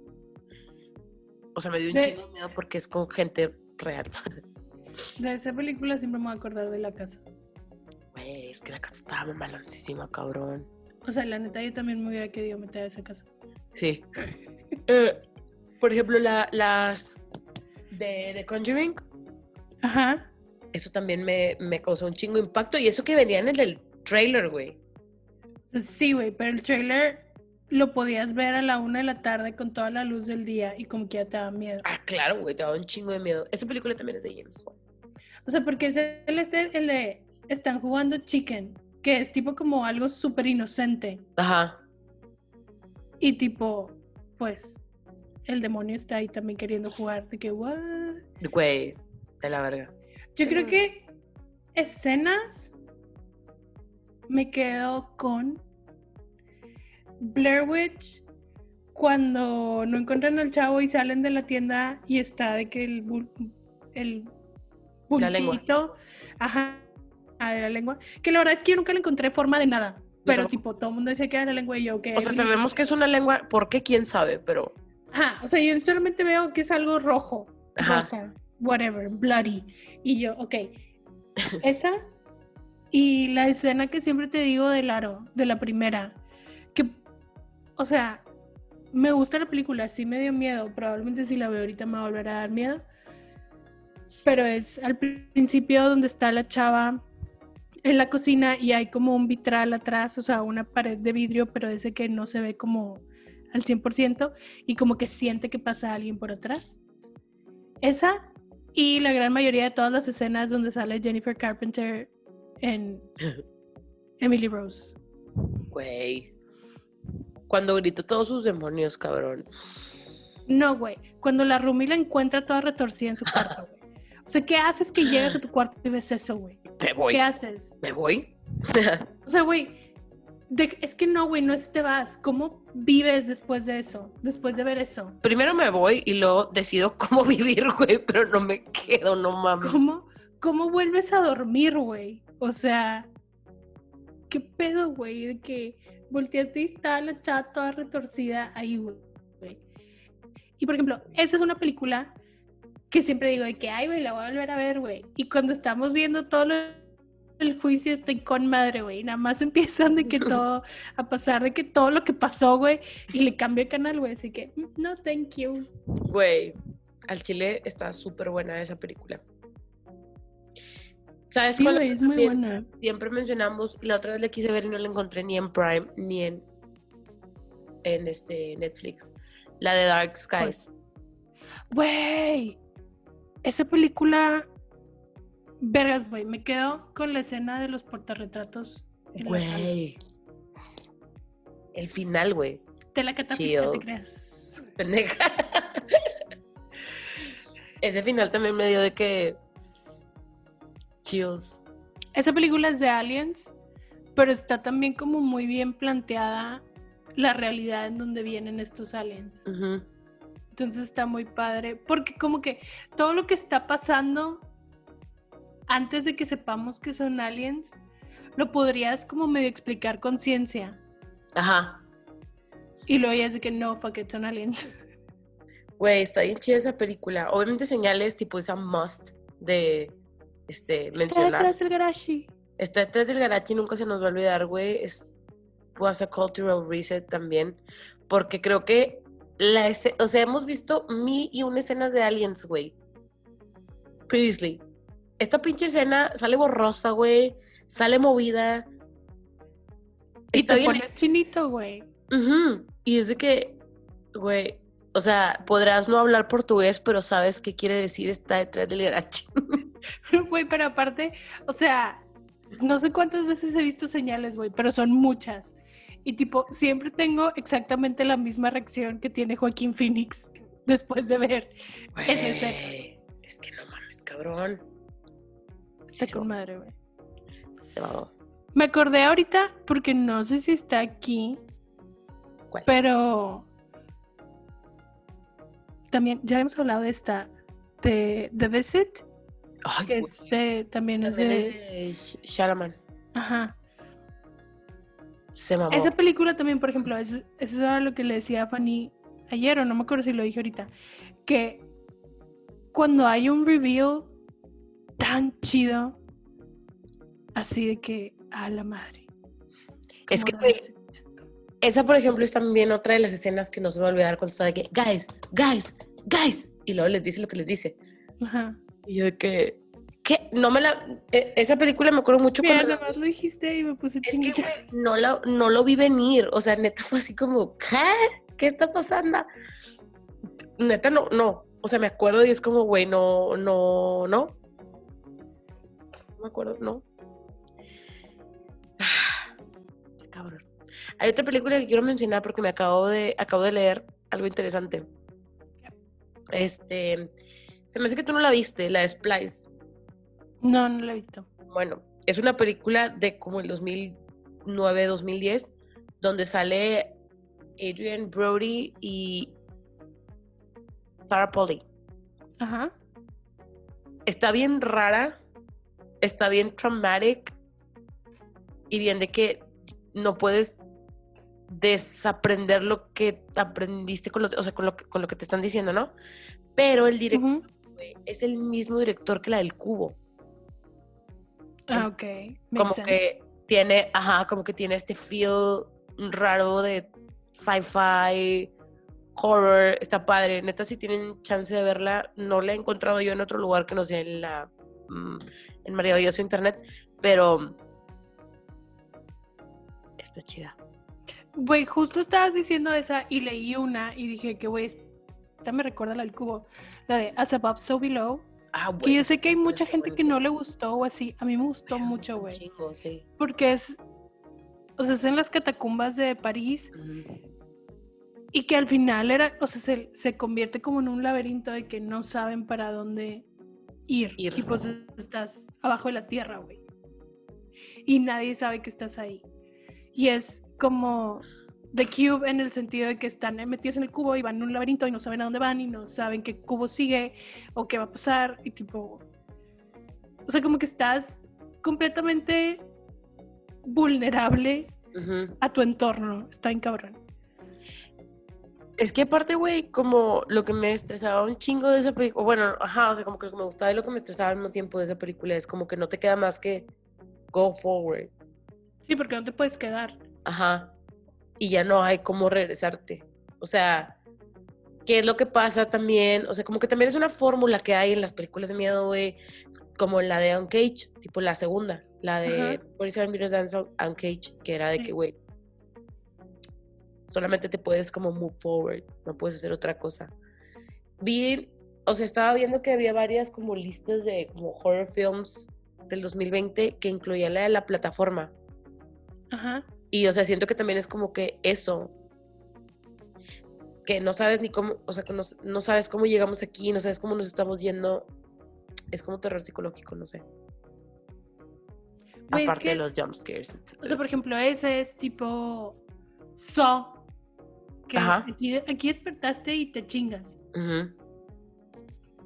O sea, me dio un chingo de miedo porque es con gente real. De esa película siempre me voy a acordar de la casa es que la casa estaba maloncísima, cabrón. O sea, la neta, yo también me hubiera querido meter a esa casa. Sí. Eh, por ejemplo, la, las de The Conjuring. Ajá. Eso también me, me causó un chingo impacto. Y eso que venían en el trailer, güey. Sí, güey, pero el trailer lo podías ver a la una de la tarde con toda la luz del día y como que ya te daba miedo. Ah, claro, güey, te daba un chingo de miedo. Esa película también es de James Wan. O sea, porque es el, este, el de están jugando chicken, que es tipo como algo súper inocente. Ajá. Y tipo, pues, el demonio está ahí también queriendo jugar. De que, what? Güey, de la verga. Yo creo que escenas me quedo con Blair Witch cuando no encuentran al chavo y salen de la tienda y está de que el el bultito, ajá, a la lengua, que la verdad es que yo nunca le encontré forma de nada. Pero, tipo, todo el mundo decía que era la lengua y yo que... O sea, sabemos que es una lengua, ¿por qué? ¿Quién sabe? Pero... Ajá, o sea, yo solamente veo que es algo rojo, rosa, whatever, bloody. Y yo, ok, esa y la escena que siempre te digo del aro, de la primera, que, o sea, me gusta la película, sí me dio miedo, probablemente si la veo ahorita me va a volver a dar miedo, pero es al principio donde está la chava en la cocina y hay como un vitral atrás, o sea, una pared de vidrio, pero ese que no se ve como al 100% y como que siente que pasa alguien por atrás. Esa y la gran mayoría de todas las escenas donde sale Jennifer Carpenter en Emily Rose. Güey. Cuando grita todos sus demonios, cabrón. No, güey. Cuando la Rumi la encuentra toda retorcida en su cuarto, güey. O sea, ¿qué haces que llegas a tu cuarto y ves eso, güey? Voy. ¿Qué haces? Me voy. o sea, güey. es que no, güey, no es te vas. ¿Cómo vives después de eso? Después de ver eso. Primero me voy y luego decido cómo vivir, güey, pero no me quedo, no mames. ¿Cómo, cómo vuelves a dormir, güey? O sea, ¿qué pedo, güey? De que volteaste y está la chava toda retorcida ahí, güey. Y por ejemplo, esa es una película que siempre digo de que, ay, güey, la voy a volver a ver, güey. Y cuando estamos viendo todo el juicio, estoy con madre, güey. Nada más empiezan de que todo, a pasar de que todo lo que pasó, güey, y le cambio de canal, güey. Así que, no, thank you. Güey, al chile está súper buena esa película. ¿Sabes cuál? Es muy buena. Siempre mencionamos, la otra vez le quise ver y no la encontré ni en Prime ni en, en este Netflix. La de Dark Skies. Güey, esa película, vergas, güey, me quedo con la escena de los portarretratos. Güey. El final, güey. Te la catapulta, te creas. Pendeja. Ese final también me dio de que esa película es de Aliens, pero está también como muy bien planteada la realidad en donde vienen estos aliens. Entonces está muy padre, porque como que todo lo que está pasando antes de que sepamos que son aliens, lo podrías como medio explicar con ciencia. Ajá. Y luego ya es de que no, fuck it, son aliens. Güey, está bien chida esa película. Obviamente señales tipo esa must de este, mencionar. Está detrás del garaje. Está detrás del garaje y nunca se nos va a olvidar, güey. Es was a cultural reset también. Porque creo que la o sea, hemos visto mil y una escenas de aliens, güey. Previously. Esta pinche escena sale borrosa, güey. Sale movida. Y te pone chinito, güey. Y es de que, güey, o sea, podrás no hablar portugués, pero sabes qué quiere decir está detrás del garaje. Güey, pero aparte, o sea, no sé cuántas veces he visto señales, güey, pero son muchas. Y tipo, siempre tengo exactamente la misma reacción que tiene Joaquín Phoenix después de ver ese Es que no mames, cabrón. Está con madre, güey. Se va. Me acordé ahorita, porque no sé si está aquí. ¿Cuál? Pero también, ya hemos hablado de esta, de The Visit. que este también, es de... Sharaman. Ajá. Se mamó. Esa película también, por ejemplo, eso, es lo que le decía a Fanny ayer, o no me acuerdo si lo dije ahorita, que cuando hay un reveal tan chido, así de que, a la madre. Es que, esa, por ejemplo, es también otra de las escenas que no se va a olvidar cuando está de que, guys, guys, guys, y luego les dice lo que les dice. Ajá. Y yo de que, ¿qué? No me la... E, esa película me acuerdo mucho cuando... Nada más lo dijiste y me puse Es que, no, la, no lo vi venir. O sea, neta fue así como, ¿qué? ¿Qué está pasando? Neta, no, no. O sea, me acuerdo y es como, güey, no, no, no. No me acuerdo, no. Qué cabrón. Hay otra película que quiero mencionar porque me acabo de, acabo de leer algo interesante. Este, se me hace que tú no la viste, la de Splice. No, no la he visto. Bueno, es una película de como el 2009, 2010, donde sale Adrian Brody y Sarah Polly. Ajá. Está bien rara, está bien traumatic y bien de que no puedes desaprender lo que aprendiste con lo, o sea, con lo, con lo que te están diciendo, ¿no? Pero el director es el mismo director que la del cubo. Ah, ok. como que tiene, ajá, como que tiene este feel raro de sci-fi, horror, está padre. Neta, si tienen chance de verla, no la he encontrado yo en otro lugar que no sea en la mm, en maravilloso internet, pero está chida. Güey, justo estabas diciendo esa y leí una y dije que, güey, esta me recuerda la del cubo, la de As Above, So Below. Ah, que yo sé que hay mucha gente que no le gustó o así. A mí me gustó mucho, güey. Sí. Porque es o sea, es en las catacumbas de París. Y que al final era, o sea, se, se, convierte como en un laberinto de que no saben para dónde ir. ir. Y pues estás abajo de la tierra, güey. Y nadie sabe que estás ahí. Y es como The Cube en el sentido de que están metidos en el cubo y van en un laberinto y no saben a dónde van y no saben qué cubo sigue o qué va a pasar y tipo... O sea, como que estás completamente vulnerable a tu entorno. Está en cabrón. Es que aparte, güey, como lo que me estresaba un chingo de esa película, bueno, ajá, o sea, como que lo que me gustaba y lo que me estresaba al mismo tiempo de esa película es como que no te queda más que go forward. Sí, porque no te puedes quedar. Ajá y ya no hay cómo regresarte. O sea, ¿qué es lo que pasa también? O sea, como que también es una fórmula que hay en las películas de miedo, güey, como la de Uncage, tipo la segunda, la de Police Mirror Dance Uncage, que era de que, güey, solamente te puedes como move forward, no puedes hacer otra cosa. Vi, o sea, estaba viendo que había varias como listas de como horror films del 2020 que incluían la de la plataforma. Ajá. Y, o sea, siento que también es como que eso, que no sabes ni cómo, o sea, que no, sabes cómo llegamos aquí, no sabes cómo nos estamos yendo, es como terror psicológico, no sé. Pues Aparte de los jumpscares. O sea, por ejemplo, ese es tipo So, que aquí, despertaste y te chingas.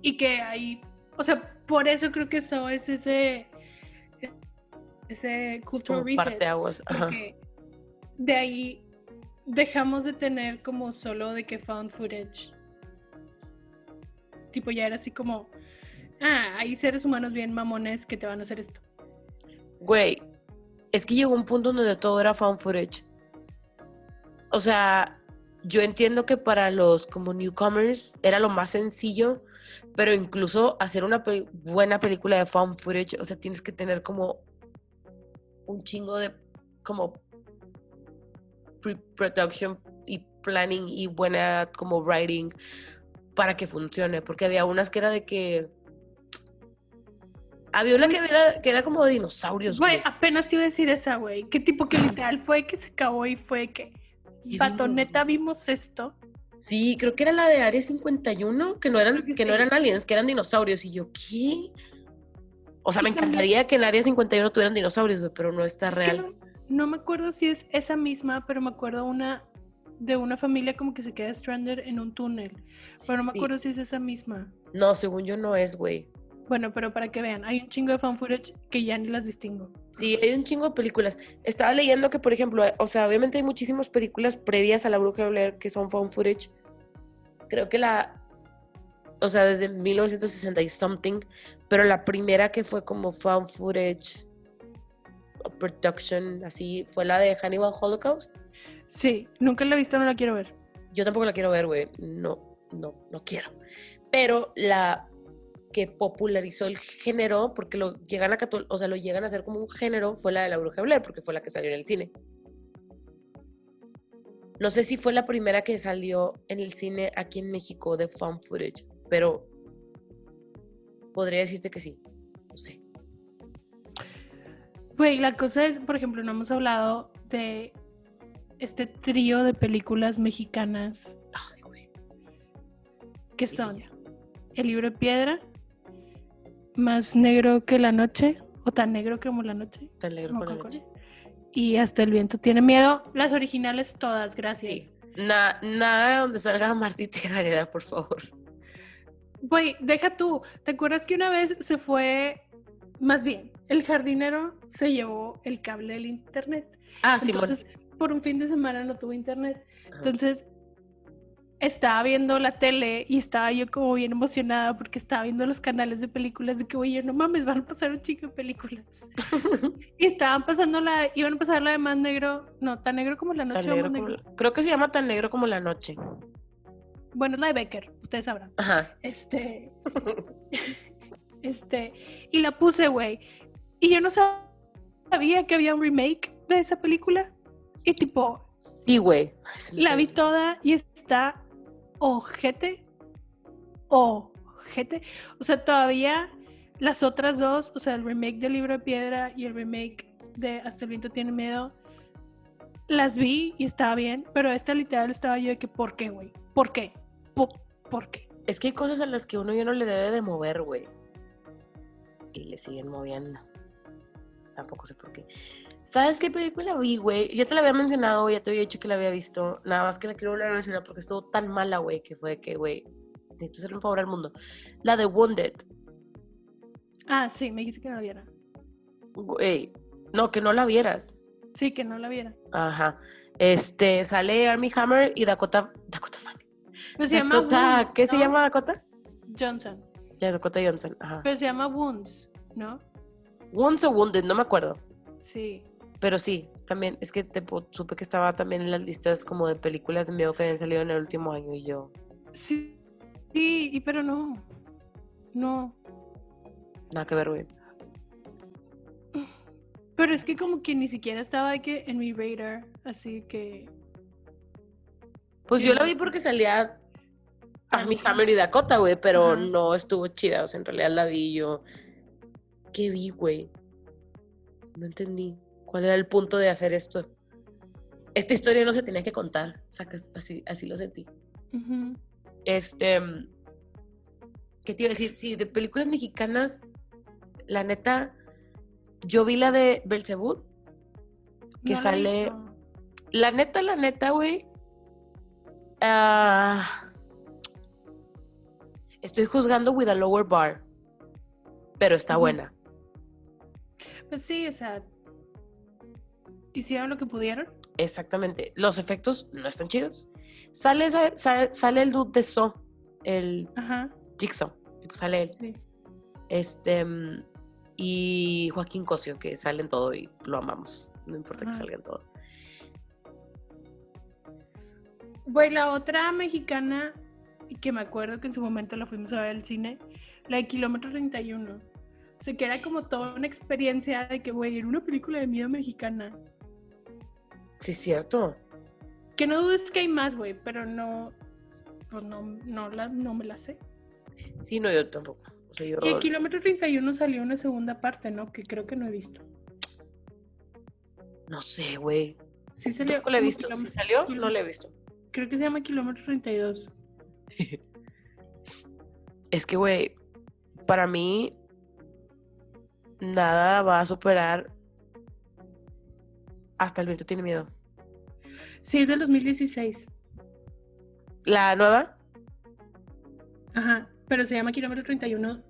Y que ahí, o sea, por eso creo que So es ese ese cultural reset. Parte aguas. Ajá de ahí dejamos de tener como solo de que found footage. Tipo, ya era así como, ah, hay seres humanos bien mamones que te van a hacer esto. Güey, es que llegó un punto donde todo era found footage. O sea, yo entiendo que para los como newcomers era lo más sencillo, pero incluso hacer una buena película de found footage, o sea, tienes que tener como un chingo de como pre-production y planning y buena como writing para que funcione, porque había unas que era de que había una que era, que era como de dinosaurios. Güey, apenas te iba a decir esa, güey. ¿Qué tipo que literal fue que se acabó y fue que patoneta vimos esto? Sí, creo que era la de Área 51, que no eran, que no eran aliens, que eran dinosaurios. Y yo, ¿qué? O sea, me encantaría que en Área 51 tuvieran dinosaurios, güey, pero no está real no me acuerdo si es esa misma, pero me acuerdo una de una familia como que se queda stranded en un túnel. Pero no me acuerdo si es esa misma. No, según yo no es, güey. Bueno, pero para que vean, hay un chingo de fan footage que ya ni las distingo. Sí, hay un chingo de películas. Estaba leyendo que, por ejemplo, o sea, obviamente hay muchísimas películas previas a La Bruja de Blair que son fan footage. Creo que la, o sea, desde 1960 y something, pero la primera que fue como fan footage production así fue la de Hannibal Holocaust. Sí, nunca la he visto, no la quiero ver. Yo tampoco la quiero ver, güey. No, no, no quiero. Pero la que popularizó el género, porque lo llegan a o sea, lo llegan a hacer como un género, fue la de la Bruja Blair, porque fue la que salió en el cine. No sé si fue la primera que salió en el cine aquí en México de fan footage, pero podría decirte que sí. Güey, la cosa es, por ejemplo, no hemos hablado de este trío de películas mexicanas. Ay, güey. Que son El libro de piedra, Más negro que la noche, o tan negro como la noche. Tan negro como la noche. Y hasta el viento tiene miedo. Las originales todas, gracias. Sí. nada donde salga Martí Tejareda, por favor. Güey, deja tú. ¿Te acuerdas que una vez se fue, más bien, el jardinero se llevó el cable del internet. Ah, sí, Por un fin de semana no tuvo internet. Entonces, estaba viendo la tele y estaba yo como bien emocionada porque estaba viendo los canales de películas de que, oye, no mames, van a pasar un chico de películas. y estaban pasando la, iban a pasar la de más negro, no, tan negro como la noche. creo que se llama tan negro como la noche. Bueno, la de Becker, ustedes sabrán. Ajá. Este. este. Y la puse, güey. Y yo no sabía que había un remake de esa película. Y tipo. Sí, güey. La vi toda y está ojete. Ojete. O sea, todavía las otras dos, o sea, el remake del libro de piedra y el remake de Hasta el viento tiene miedo, las vi y estaba bien, pero esta literal estaba yo de que, ¿por qué, güey? ¿Por qué? ¿Por, qué? Es que hay cosas a las que uno ya no le debe de mover, güey. Y le siguen moviendo. Tampoco sé por qué. ¿Sabes qué película vi, güey? Ya te la había mencionado, ya te había dicho que la había visto. Nada más que la quiero volver a mencionar porque estuvo tan mala, güey, que fue que, güey, necesito hacerle un favor al mundo. La de Wounded. Ah, sí, me dijiste que no la viera. Güey, no, que no la vieras. Sí, que no la viera. Ajá. Este, sale Army Hammer y Dakota. Dakota Fanning. Pero se llama ¿Qué se llama Dakota? Johnson. Ya, Dakota Johnson. Ajá. Pero se llama Wounds, ¿no? Wounds o Wounded, no me acuerdo. Sí. Pero sí, también, es que te, supe que estaba también en las listas como de películas de miedo que habían salido en el último año y yo. Sí, sí, y pero no. No. Nada que ver, güey. Pero es que como que ni siquiera estaba que en mi radar, así que... Pues yo la vi porque salía mi Hammer y Dakota, güey, pero no estuvo chida, o sea, en realidad la vi yo... ¿Qué vi, güey? No entendí. ¿Cuál era el punto de hacer esto? Esta historia no se tenía que contar, sacas, así, así lo sentí. Este... ¿Qué te iba a decir? Sí, de películas mexicanas, la neta yo vi la de Belzebud, que sale. La, neta, la neta, güey. Ah, estoy juzgando with a lower bar, pero está buena. Pues sí, o sea, hicieron lo que pudieron. Exactamente. Los efectos no están chidos. Sale, sale, el dude de So, el Ajá. Jigsaw, tipo sale él. Este, mm, y Joaquín Cosio, que sale en todo y lo amamos. No importa que salga en todo. Bueno, la otra mexicana, que me acuerdo que en su momento la fuimos a ver al cine, la de Kilómetro 31. O sea, que era como toda una experiencia de que, güey, era una película de miedo mexicana. Sí, es cierto. Que no dudes que hay más, güey, pero no, pues no, no, la, no me la sé. Sí, no, yo tampoco. Y el kilómetro 31 salió una segunda parte, ¿no? Que creo que no he visto. No sé, güey. Sí salió. he visto. salió? No la he visto. Creo que se llama kilómetro 32. Es que, güey, para mí nada va a superar hasta el viento tiene miedo. Sí, es del 2016. ¿La nueva? Ajá pero se llama Kilómetro 31-2.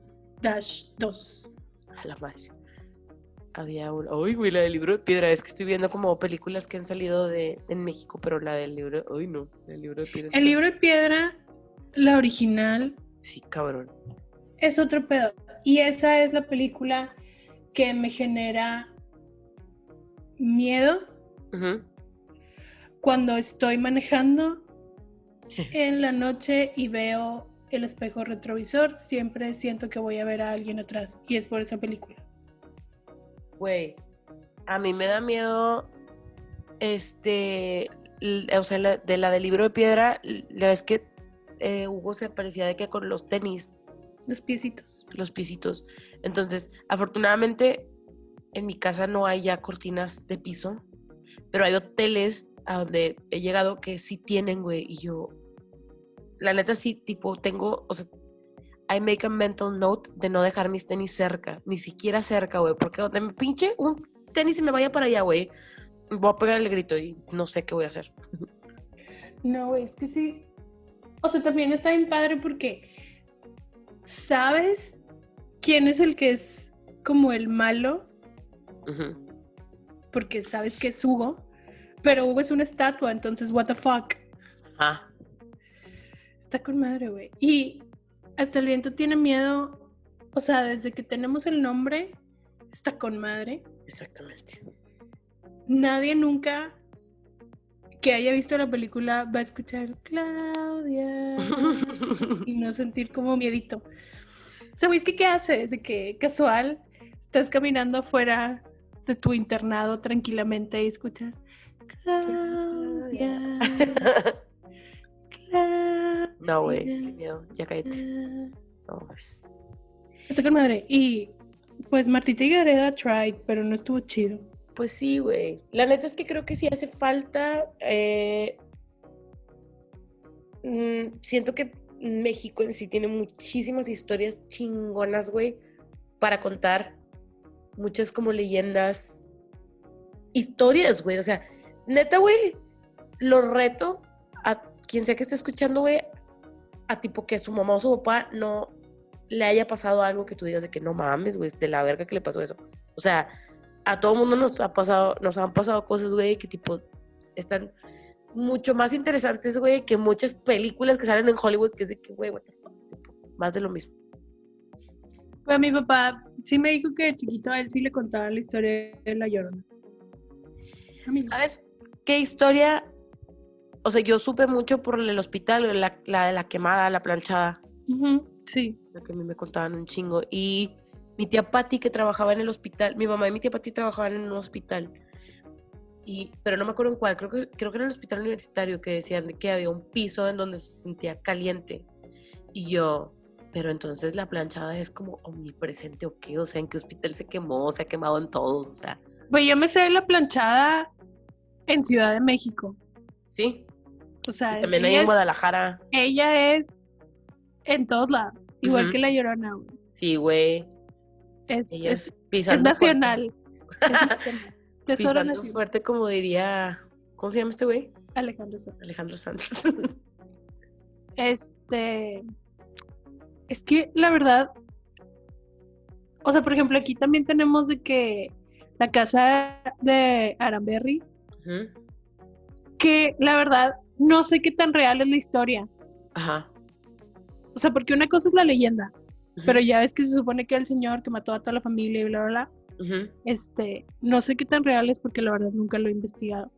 A la madre. Había una. Uy, güey, la del libro de piedra. Es que estoy viendo como películas que han salido de en México, pero la del libro. Uy, no. El libro de piedra. El libro de piedra, la original. Sí, cabrón. Es otro pedo. Y esa es la película que me genera miedo cuando estoy manejando en la noche y veo el espejo retrovisor, siempre siento que voy a ver a alguien atrás. Y es por esa película. Güey, a mí me da miedo, este, o sea, de la del libro de piedra, la vez que eh, Hugo se parecía de que con los tenis. Los piecitos. Los piecitos. Entonces, afortunadamente, en mi casa no hay ya cortinas de piso, pero hay hoteles a donde he llegado que sí tienen, güey, y yo, la neta sí, tipo, tengo, o sea, I make a mental note de no dejar mis tenis cerca, ni siquiera cerca, güey, porque donde me pinche un tenis y me vaya para allá, güey, voy a pegar el grito y no sé qué voy a hacer. No, es que sí. O sea, también está bien padre porque sabes quién es el que es como el malo, porque sabes que es Hugo, pero Hugo es una estatua, entonces, what the fuck. Ajá. Está con madre, güey. Y hasta el viento tiene miedo, o sea, desde que tenemos el nombre, está con madre. Exactamente. Nadie nunca que haya visto la película va a escuchar Claudia y no sentir como miedito. ¿Sabes qué, qué haces? De que casual estás caminando afuera de tu internado tranquilamente y escuchas Claudia. No, güey, qué miedo, ya cállate. No, Está con madre. Y pues Martita y Gareda tried, pero no estuvo chido. Pues sí, güey. La neta es que creo que sí hace falta. Eh, mm, siento que México en sí tiene muchísimas historias chingonas, güey, para contar. Muchas como leyendas. Historias, güey. O sea, neta, güey, lo reto a quien sea que esté escuchando, güey, a tipo que su mamá o su papá no le haya pasado algo que tú digas de que no mames, güey, de la verga que le pasó eso. O sea, a todo mundo nos ha pasado, nos han pasado cosas, güey, que tipo están mucho más interesantes, güey, que muchas películas que salen en Hollywood, que es de que, güey, what the fuck, más de lo mismo. Pues mi papá sí me dijo que de chiquito a él sí le contaba la historia de La Llorona. ¿Sabes qué historia? O sea, yo supe mucho por el hospital, la, de la quemada, la planchada. sí. La que a mí me contaban un chingo. Y mi tía Patti que trabajaba en el hospital, mi mamá y mi tía Patti trabajaban en un hospital. Y, pero no me acuerdo en cuál, creo que, creo que era el hospital universitario que decían de que había un piso en donde se sentía caliente. Y yo, pero entonces la planchada es como omnipresente o qué, o sea, en qué hospital se quemó, se ha quemado en todos, o sea. Pues yo me sé de la planchada en Ciudad de México. Sí. O sea, también hay en Guadalajara. Ella es en todos lados, igual que la Llorona. Sí, güey. Es, es, nacional. pisando fuerte, como diría. ¿Cómo se llama este güey? Alejandro Sanz. Alejandro Sanz. este. Es que la verdad. O sea, por ejemplo, aquí también tenemos de que la casa de Aramberry. Que la verdad, no sé qué tan real es la historia. Ajá. O sea, porque una cosa es la leyenda. Pero ya ves que se supone que el señor que mató a toda la familia y bla, bla, bla. Este, no sé qué tan real es porque la verdad nunca lo he investigado.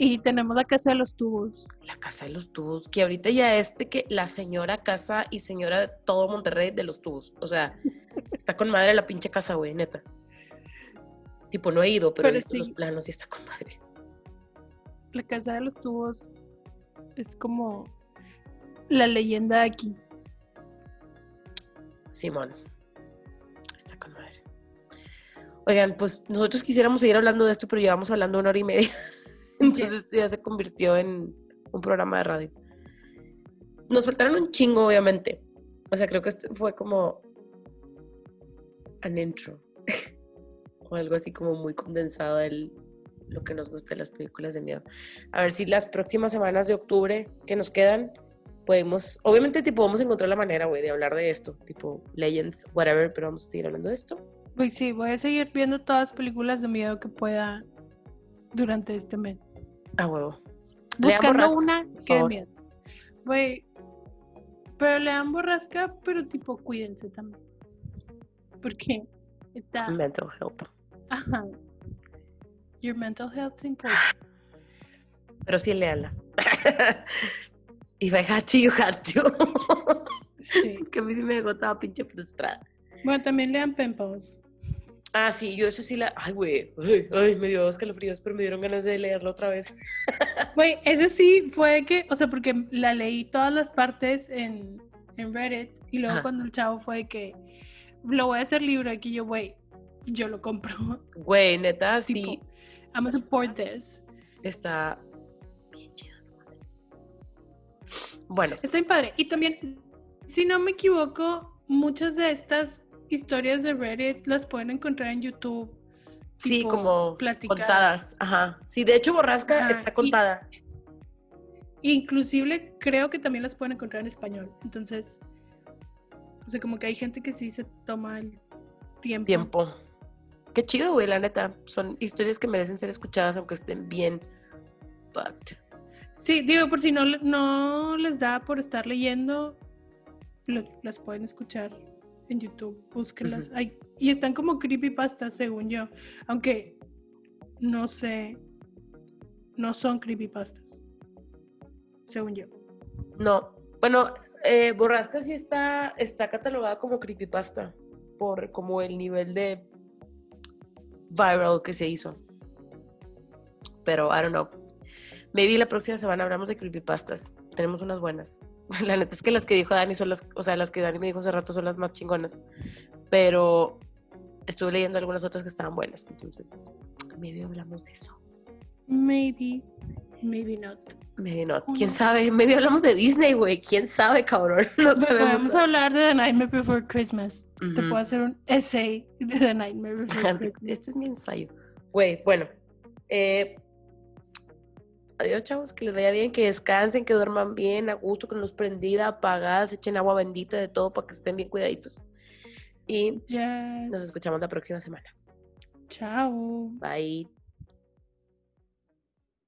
Y tenemos la casa de los tubos. La casa de los tubos, que ahorita ya es de que la señora casa y señora de todo Monterrey de los tubos. O sea, está con madre la pinche casa, güey, neta. Tipo, no he ido, pero, he visto los planos y está con madre. La casa de los tubos es como la leyenda aquí. Simón. Está con madre. Oigan, pues nosotros quisiéramos seguir hablando de esto, pero llevamos hablando una hora y media. Entonces esto ya se convirtió en un programa de radio. Nos faltaron un chingo, obviamente. O sea, creo que esto fue como an intro. o algo así como muy condensado de lo que nos gusta de las películas de miedo. A ver si las próximas semanas de octubre que nos quedan podemos, obviamente, tipo, vamos a encontrar la manera, güey, de hablar de esto, tipo Legends, whatever, pero vamos a seguir hablando de esto. Pues sí, voy a seguir viendo todas las películas de miedo que pueda durante este mes. Ah, huevo. Buscando una que de miedo. Güey, pero lean borrasca, pero tipo, cuídense también. Porque está... Mental health. Ajá. Your mental health is important. Pero sí, léala. If I had to, you had to. Sí. que a mí sí me dejó toda pinche frustrada. Bueno, también lean Pen Ah, sí, yo eso sí la. Ay, güey. Ay, me dio escalofríos, pero me dieron ganas de leerlo otra vez. Güey, ese sí fue que. O sea, porque la leí todas las partes en, en Reddit. Y luego cuando el chavo fue que. Lo voy a hacer libro aquí, yo, güey. Yo lo compro. Güey, neta, sí. I'm gonna support this. Está bueno. Está bien padre. Y también, si no me equivoco, muchas de estas historias de Reddit las pueden encontrar en YouTube. Sí, como contadas. Ajá. Sí, de hecho, Borrasca está contada. inclusive creo que también las pueden encontrar en español. Entonces, o sea, como que hay gente que sí se toma el tiempo. Tiempo. Qué chido, güey, la neta. Son historias que merecen ser escuchadas aunque estén bien fucked. Sí, digo, por si no, no les da por estar leyendo, las pueden escuchar en YouTube, búsquenlas. y están como creepypastas, según yo. Aunque no sé, no son creepypastas, según yo. No, bueno, eh, Borrasca sí está, está catalogada como creepypasta por como el nivel de viral que se hizo. Pero I don't know. Maybe la próxima semana hablamos de creepypastas. Tenemos unas buenas. La neta es que las que dijo Dani son las, o sea, las que Dani me dijo hace rato son las más chingonas. Pero estuve leyendo algunas otras que estaban buenas. Entonces, maybe hablamos de eso. Maybe, maybe not. Maybe not. ¿Quién sabe? Maybe hablamos de Disney, güey. ¿Quién sabe, cabrón? No sabemos. Vamos a hablar de The Nightmare Before Christmas. Te puedo hacer un essay de The Nightmare Before Christmas. Este es mi ensayo. Güey, bueno. Eh, adiós, chavos. Que les vaya bien, que descansen, que duerman bien, a gusto, con luz prendida, apagadas, echen agua bendita de todo para que estén bien cuidaditos. Y nos escuchamos la próxima semana. Chao. Bye.